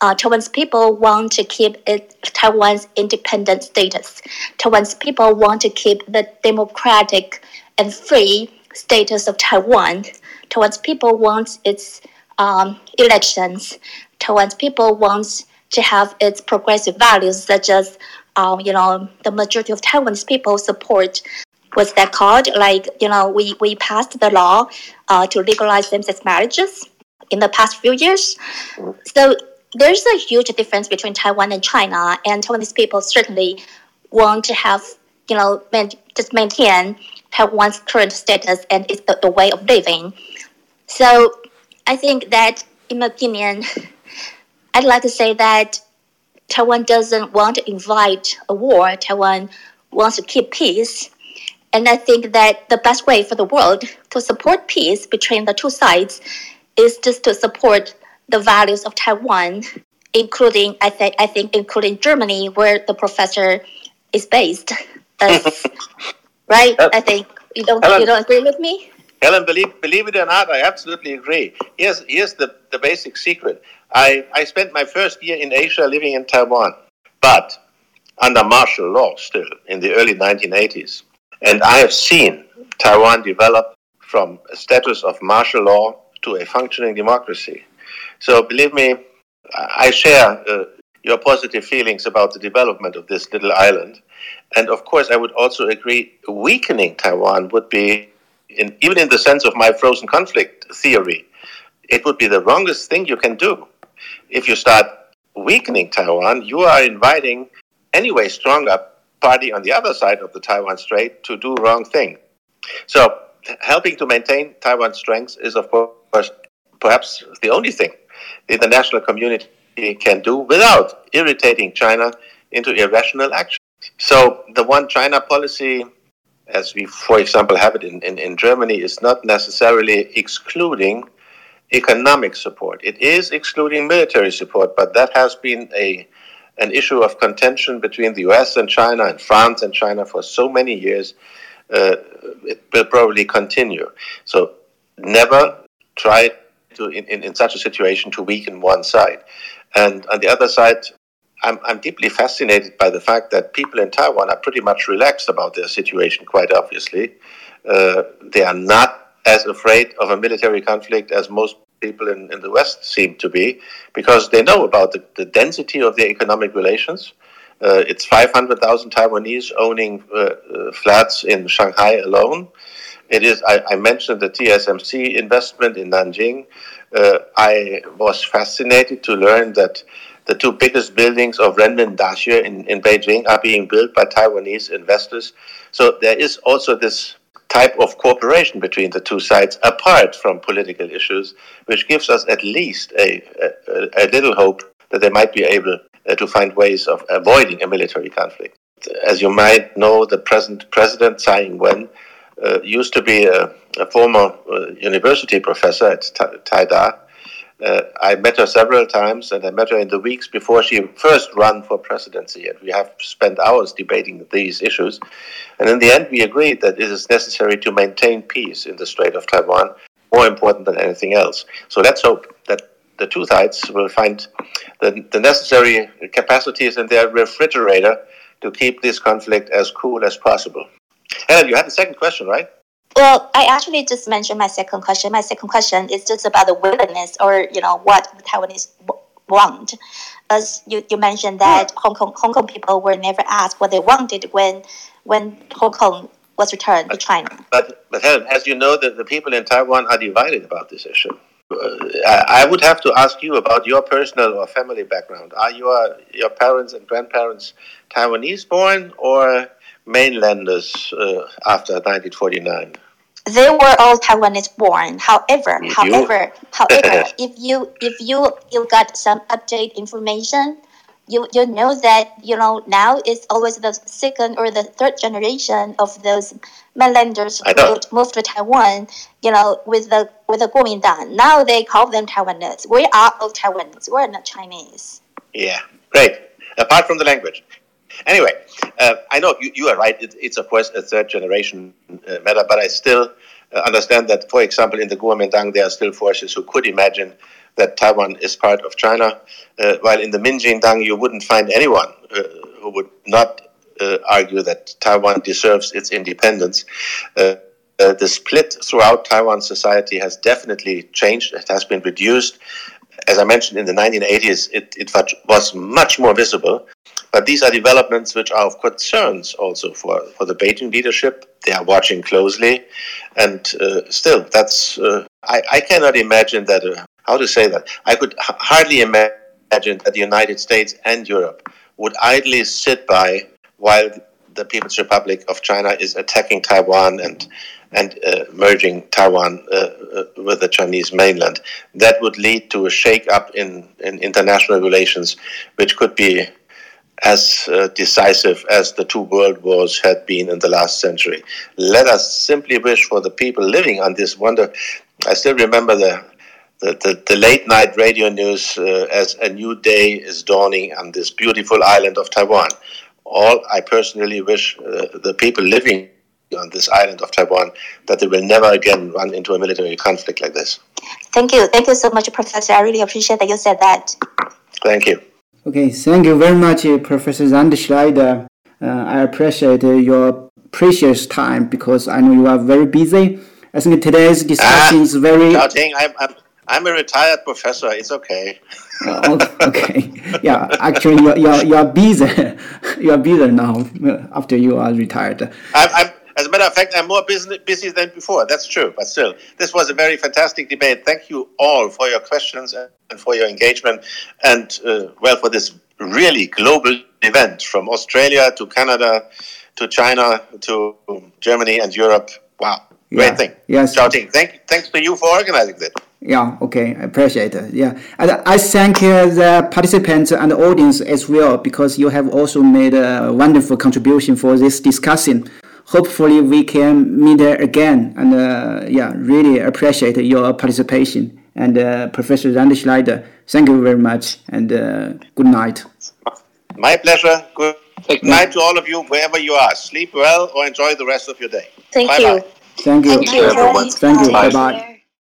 uh, Taiwan's people want to keep it, Taiwan's independent status. Taiwan's people want to keep the democratic and free status of Taiwan. Taiwan's people want its um, elections. Taiwan's people want to have its progressive values, such as, um, you know, the majority of Taiwanese people support what's that called? Like, you know, we, we passed the law uh, to legalize same-sex marriages in the past few years. So there's a huge difference between Taiwan and China, and Taiwanese people certainly want to have, you know, man, just maintain Taiwan's current status and it's the, the way of living. So I think that, in my opinion, I'd like to say that Taiwan doesn't want to invite a war. Taiwan wants to keep peace. And I think that the best way for the world to support peace between the two sides is just to support the values of Taiwan, including I think I think including Germany, where the professor is based. right? Uh, I think you don't Helen, you don't agree with me. Helen, believe believe it or not, I absolutely agree. Here's here's the, the basic secret. I, I spent my first year in Asia living in Taiwan, but under martial law still in the early 1980s. And I have seen Taiwan develop from a status of martial law to a functioning democracy. So believe me, I share uh, your positive feelings about the development of this little island. And of course, I would also agree weakening Taiwan would be, in, even in the sense of my frozen conflict theory, it would be the wrongest thing you can do. If you start weakening Taiwan, you are inviting anyway stronger party on the other side of the Taiwan Strait to do wrong thing. So helping to maintain Taiwan's strength is, of course, perhaps the only thing the international community can do without irritating China into irrational action. So the one China policy, as we, for example, have it in, in, in Germany, is not necessarily excluding economic support. It is excluding military support, but that has been a an issue of contention between the US and China and France and China for so many years. Uh, it will probably continue. So never try to, in, in, in such a situation, to weaken one side. And on the other side, I'm, I'm deeply fascinated by the fact that people in Taiwan are pretty much relaxed about their situation, quite obviously. Uh, they are not as afraid of a military conflict as most people in, in the West seem to be, because they know about the, the density of their economic relations. Uh, it's 500,000 Taiwanese owning uh, uh, flats in Shanghai alone. It is. I, I mentioned the TSMC investment in Nanjing. Uh, I was fascinated to learn that the two biggest buildings of Renmin Daxue in, in Beijing are being built by Taiwanese investors. So there is also this type of cooperation between the two sides apart from political issues, which gives us at least a, a, a little hope that they might be able uh, to find ways of avoiding a military conflict. As you might know, the present president, Tsai Ing-wen, uh, used to be a, a former uh, university professor at Taida. Uh, I met her several times, and I met her in the weeks before she first ran for presidency, and we have spent hours debating these issues. And in the end, we agreed that it is necessary to maintain peace in the Strait of Taiwan, more important than anything else. So let's hope that the two sides will find the, the necessary capacities in their refrigerator to keep this conflict as cool as possible. Helen, you had a second question, right? Well, I actually just mentioned my second question. My second question is just about the willingness or, you know, what Taiwanese want. As you, you mentioned that Hong Kong Hong Kong people were never asked what they wanted when when Hong Kong was returned to China. But, but Helen, as you know, the, the people in Taiwan are divided about this issue. Uh, I, I would have to ask you about your personal or family background. Are your your parents and grandparents Taiwanese born or mainlanders uh, after 1949? They were all Taiwanese born. However, you? however, however, if you if you you got some update information, you you know that you know now it's always the second or the third generation of those mainlanders who moved to Taiwan. You know, with the with the Kuomintang. Now they call them Taiwanese. We are all Taiwanese. We're not Chinese. Yeah, great. Apart from the language. Anyway, uh, I know you, you are right. It, it's, of course, a third generation uh, matter, but I still uh, understand that, for example, in the Kuomintang, there are still forces who could imagine that Taiwan is part of China, uh, while in the Minjindang you wouldn't find anyone uh, who would not uh, argue that Taiwan deserves its independence. The split throughout Taiwan society has definitely changed. It has been reduced. As I mentioned, in the 1980s, it, it was much more visible. But these are developments which are of concerns also for, for the Beijing leadership. They are watching closely. And uh, still, that's uh, I, I cannot imagine that, uh, how to say that? I could h- hardly imagine that the United States and Europe would idly sit by while the People's Republic of China is attacking Taiwan and and uh, merging Taiwan uh, uh, with the Chinese mainland. That would lead to a shake-up in, in international relations, which could be as uh, decisive as the two world wars had been in the last century. Let us simply wish for the people living on this wonder. I still remember the the, the, the late night radio news uh, as a new day is dawning on this beautiful island of Taiwan. All I personally wish uh, the people living on this island of Taiwan that they will never again run into a military conflict like this. Thank you. Thank you so much, Professor. I really appreciate that you said that. Thank you. Okay, thank you very much, uh, Professor Sandschneider. Uh, I appreciate uh, your precious time because I know you are very busy. I think today's discussion ah, is very. Chaoting, I'm, I'm, I'm a retired professor. It's okay. uh, okay. Yeah, actually, you're, you're, you're busy. you're busy now after you are retired. I'm, I'm, as a matter of fact, I'm more busy, busy than before. That's true. But still, this was a very fantastic debate. Thank you all for your questions and for your engagement, and uh, well, for this really global event from Australia to Canada to China to Germany and Europe. Wow, great yeah. thing. Yes. Chaoting. Thank, thanks to you for organizing this. Yeah, okay, I appreciate it. Yeah, and I thank uh, the participants and the audience as well because you have also made a wonderful contribution for this discussion hopefully we can meet there again. And uh, yeah, really appreciate your participation. And uh, Professor Sandschneider, thank you very much and uh, good night. My pleasure. Good night to all of you, wherever you are. Sleep well or enjoy the rest of your day. Thank bye you. Bye. Thank you. Thank you, everyone. Thank you. Bye bye.